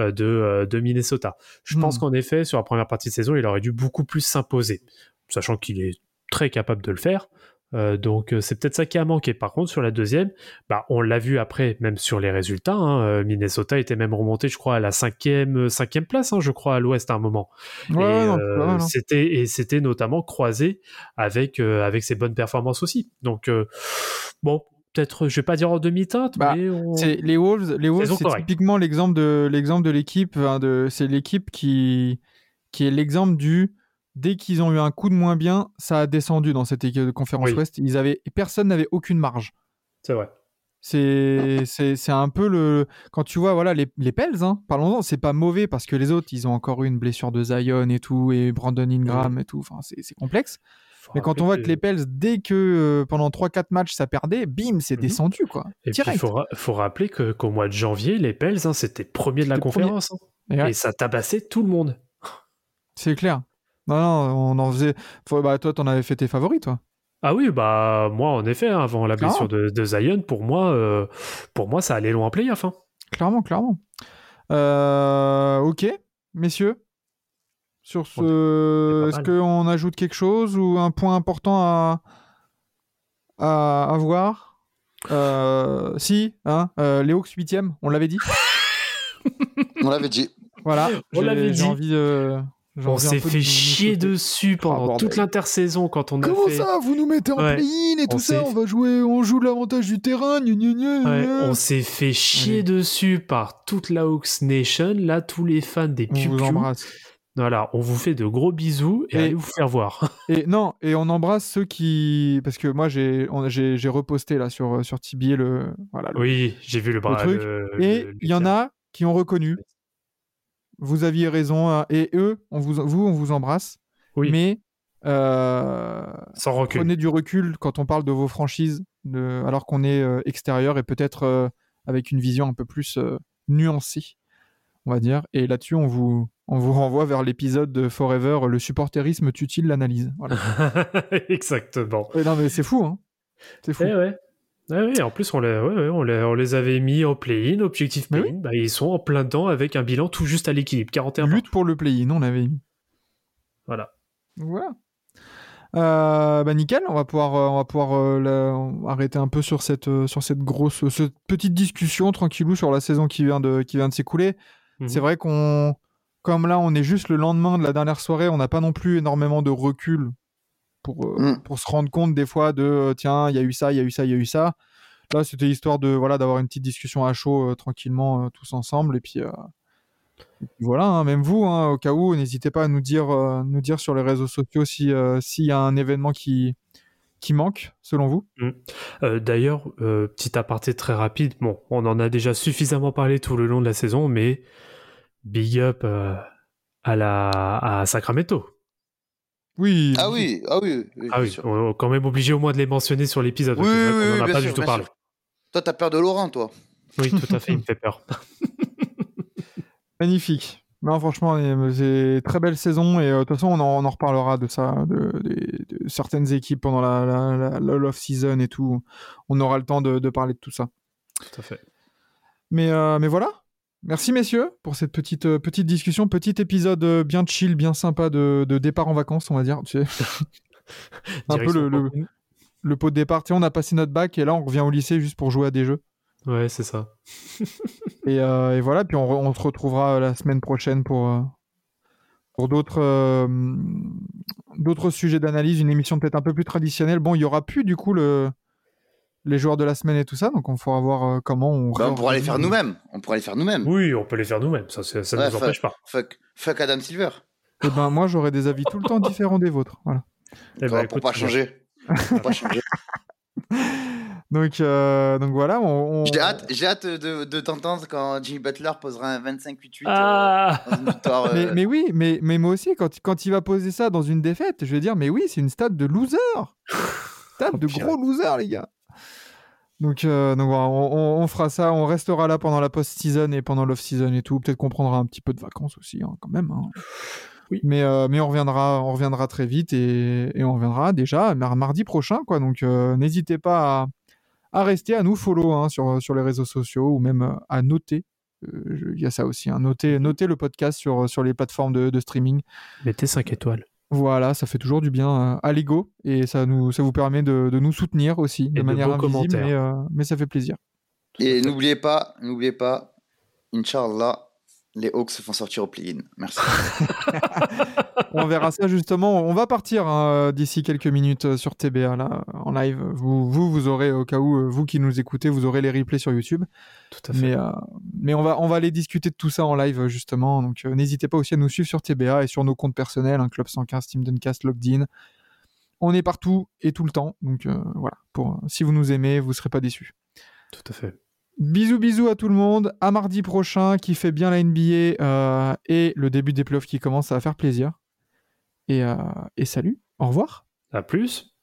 euh, de, euh, de Minnesota. Je pense Hmm. qu'en effet, sur la première partie de saison, il aurait dû beaucoup plus s'imposer, sachant qu'il est très capable de le faire. Euh, donc euh, c'est peut-être ça qui a manqué. Par contre, sur la deuxième, bah, on l'a vu après, même sur les résultats. hein, euh, Minnesota était même remonté, je crois, à la cinquième, cinquième place, hein, je crois, à l'Ouest à un moment. Ouais, et non, euh, hein. c'était et c'était notamment croisé avec euh, avec ses bonnes performances aussi. Donc bon, peut-être, je vais pas dire en demi-teinte, Bah, mais on... C'est les Wolves, les Wolves, c'est typiquement l'exemple de l'exemple de l'équipe. de, c'est l'équipe qui qui est l'exemple du dès qu'ils ont eu un coup de moins bien, ça a descendu dans cette équipe de conférence Oui. Ouest. Ils avaient personne n'avait aucune marge. c'est vrai. C'est un peu le quand tu vois voilà les les Pels hein, parlons-en, c'est pas mauvais parce que les autres ils ont encore eu une blessure de Zion et tout et Brandon Ingram et tout. Enfin c'est complexe. Faut Mais quand on voit que- les Pels dès que euh, pendant 3-4 matchs ça perdait, bim c'est Mhm. descendu quoi. Et il faut, ra- faut rappeler qu'au mois de janvier, les Pels, hein, c'était premier de la conférence. hein. Et ouais. Et ça tabassait tout le monde. C'est clair. Non, non, on en faisait. Faut- bah, toi, t'en avais fait tes favoris, toi. Ah oui, bah moi, en effet, hein, avant la blessure de, de Zion, pour moi, euh, pour moi, ça allait loin en playoff. Hein. Clairement, clairement. Euh, ok, messieurs. Sur ce, est-ce qu'on ajoute quelque chose ou un point important à, à, à voir? Euh, Si, hein, euh, les Hawks 8 on l'avait dit. On l'avait dit. Voilà, On j'ai- l'avait j'ai dit. envie de. On s'est fait chier dessus pendant bordel. toute l'intersaison quand on a Comment fait. ça Vous nous mettez en Ouais. play-in et On tout ça On va jouer, on joue l'avantage du terrain. gna, gna, gna, Ouais, gna. on s'est fait chier Allez. dessus par toute la Hawks Nation. Là, tous les fans des On vous Piu embrasse. Voilà, on vous fait de gros bisous et, Et- allez vous faire voir. Et non, et on embrasse ceux qui, parce que moi j'ai, j'ai, j'ai reposté là sur sur Tibi le, voilà. le- oui, j'ai vu le bras. truc. le- Et il y en a qui ont reconnu. Vous aviez raison. hein, Et eux, on vous, vous, on vous embrasse. Oui. Mais euh, Sans recul. prenez du recul quand on parle de vos franchises, de, alors qu'on est euh, extérieur et peut-être euh, avec une vision un peu plus euh, nuancée, on va dire. Et là-dessus, on vous, on vous renvoie vers l'épisode de Forever, le supporterisme tue-t-il l'analyse? Voilà. Exactement. Ouais, non mais c'est fou, hein. C'est fou. Eh ouais. Ouais, ouais, en plus, on les, ouais, ouais, on, les, on les avait mis en play-in, objectif play-in. Bah, ils sont en plein dedans avec un bilan tout juste à l'équilibre. 41 Lutte partout. pour le play-in, on l'avait mis. Voilà. Voilà. Euh, bah nickel, on va pouvoir, euh, on va pouvoir euh, la- arrêter un peu sur cette, sur cette grosse, cette petite discussion tranquillou sur la saison qui vient de, qui vient de s'écouler. Mhm. C'est vrai qu'on, comme là, on est juste le lendemain de la dernière soirée, on n'a pas non plus énormément de recul pour, euh, Mm. pour se rendre compte des fois de, euh, tiens, il y a eu ça, il y a eu ça, il y a eu ça. Là, c'était histoire de, voilà, d'avoir une petite discussion à chaud euh, tranquillement euh, tous ensemble et puis. euh, et puis voilà, hein, même vous, hein, au cas où, n'hésitez pas à nous dire, euh, nous dire sur les réseaux sociaux si, euh, s'il y a un événement qui, qui manque, selon vous. Euh, D'ailleurs, euh, petit aparté très rapide. Bon, on en a déjà suffisamment parlé tout le long de la saison, mais big up euh, à, la, à Sacramento. Oui. Ah oui, ah oui. oui, Ah oui, on est quand même obligé au moins de les mentionner sur l'épisode. Oui, oui, qu'on oui, en a pas sûr, du tout parlé. sûr. Toi, t'as peur de Laurent, toi? Oui, tout à fait, il me fait peur. Magnifique. Non, franchement, c'est très belle saison et euh, de toute façon, on en, on en reparlera de ça, de, de- de certaines équipes pendant la, la, la, la love season et tout. On aura le temps de, de parler de tout ça. Tout à fait. Mais, euh, mais voilà. Merci messieurs pour cette petite, euh, petite discussion, petit épisode euh, bien chill, bien sympa de, de départ en vacances, on va dire. Tu sais, Un peu le- le- pot de départ. Tu sais, on a passé notre bac et là, on revient au lycée juste pour jouer à des jeux. Ouais, c'est ça. Et, euh, et voilà, puis on, re- on se retrouvera la semaine prochaine pour, pour d'autres d'autres sujets d'analyse, une émission peut-être un peu plus traditionnelle. Bon, il y aura plus du coup le, les joueurs de la semaine et tout ça, donc on pourra voir euh, comment on. Bah, on pourra les faire nous-mêmes. On pourra les faire nous-mêmes. Oui, on peut les faire nous-mêmes, ça, ça ne Ouais, nous empêche pas. Fuck, fuck Adam Silver. Eh ben, moi, j'aurai des avis tout le temps différents des vôtres. Voilà. Eh ben, pour écoute, pas changer. pour pas changer. Donc, euh, donc voilà, on. on- J'ai hâte, j'ai hâte de, de t'entendre quand Jimmy Butler posera un 25-8-8 euh, Ah dans une victoire. Mais, euh, mais oui, mais, mais moi aussi, quand, quand il va poser ça dans une défaite, je vais dire, mais oui, c'est une stade de loser. Stade Oh, de gros loser, les gars. Donc, euh, donc voilà, on, on- on fera ça, on restera là pendant la post-season et pendant l'off-season et tout. Peut-être qu'on prendra un petit peu de vacances aussi, hein, quand même. hein. Oui. Mais, euh, mais on, reviendra, on reviendra très vite et, et on reviendra déjà mar- mardi prochain. Quoi. Donc euh, n'hésitez pas à, à rester, à nous follow hein, sur, sur les réseaux sociaux ou même à noter. Euh, Il y a ça aussi, hein, noter, noter le podcast sur, sur les plateformes de, de streaming. Mettez 5 étoiles. Voilà, ça fait toujours du bien euh, à l'ego et ça, nous, ça vous permet de, de nous soutenir aussi de de manière beaux invisible, mais, euh, mais ça fait plaisir. Et n'oubliez pas, n'oubliez pas, Inch'Allah, les Hawks se font sortir au play-in. Merci. on verra ça justement. On va partir hein, d'ici quelques minutes euh, sur TBA là, en live. Vous, vous, vous aurez au cas où, euh, vous qui nous écoutez, vous aurez les replays sur YouTube. Tout à fait. Mais, euh, mais on, va, on va aller discuter de tout ça en live justement. Donc euh, n'hésitez pas aussi à nous suivre sur TBA et sur nos comptes personnels, hein, Club 115, Team Duncast, Logged In. On est partout et tout le temps. Donc euh, voilà, pour, si vous nous aimez, vous ne serez pas déçus. Tout à fait. Bisous bisous à tout le monde. À mardi prochain, qui fait bien la NBA euh, et le début des playoffs qui commence, va faire plaisir. Et, euh, et salut, au revoir. À plus.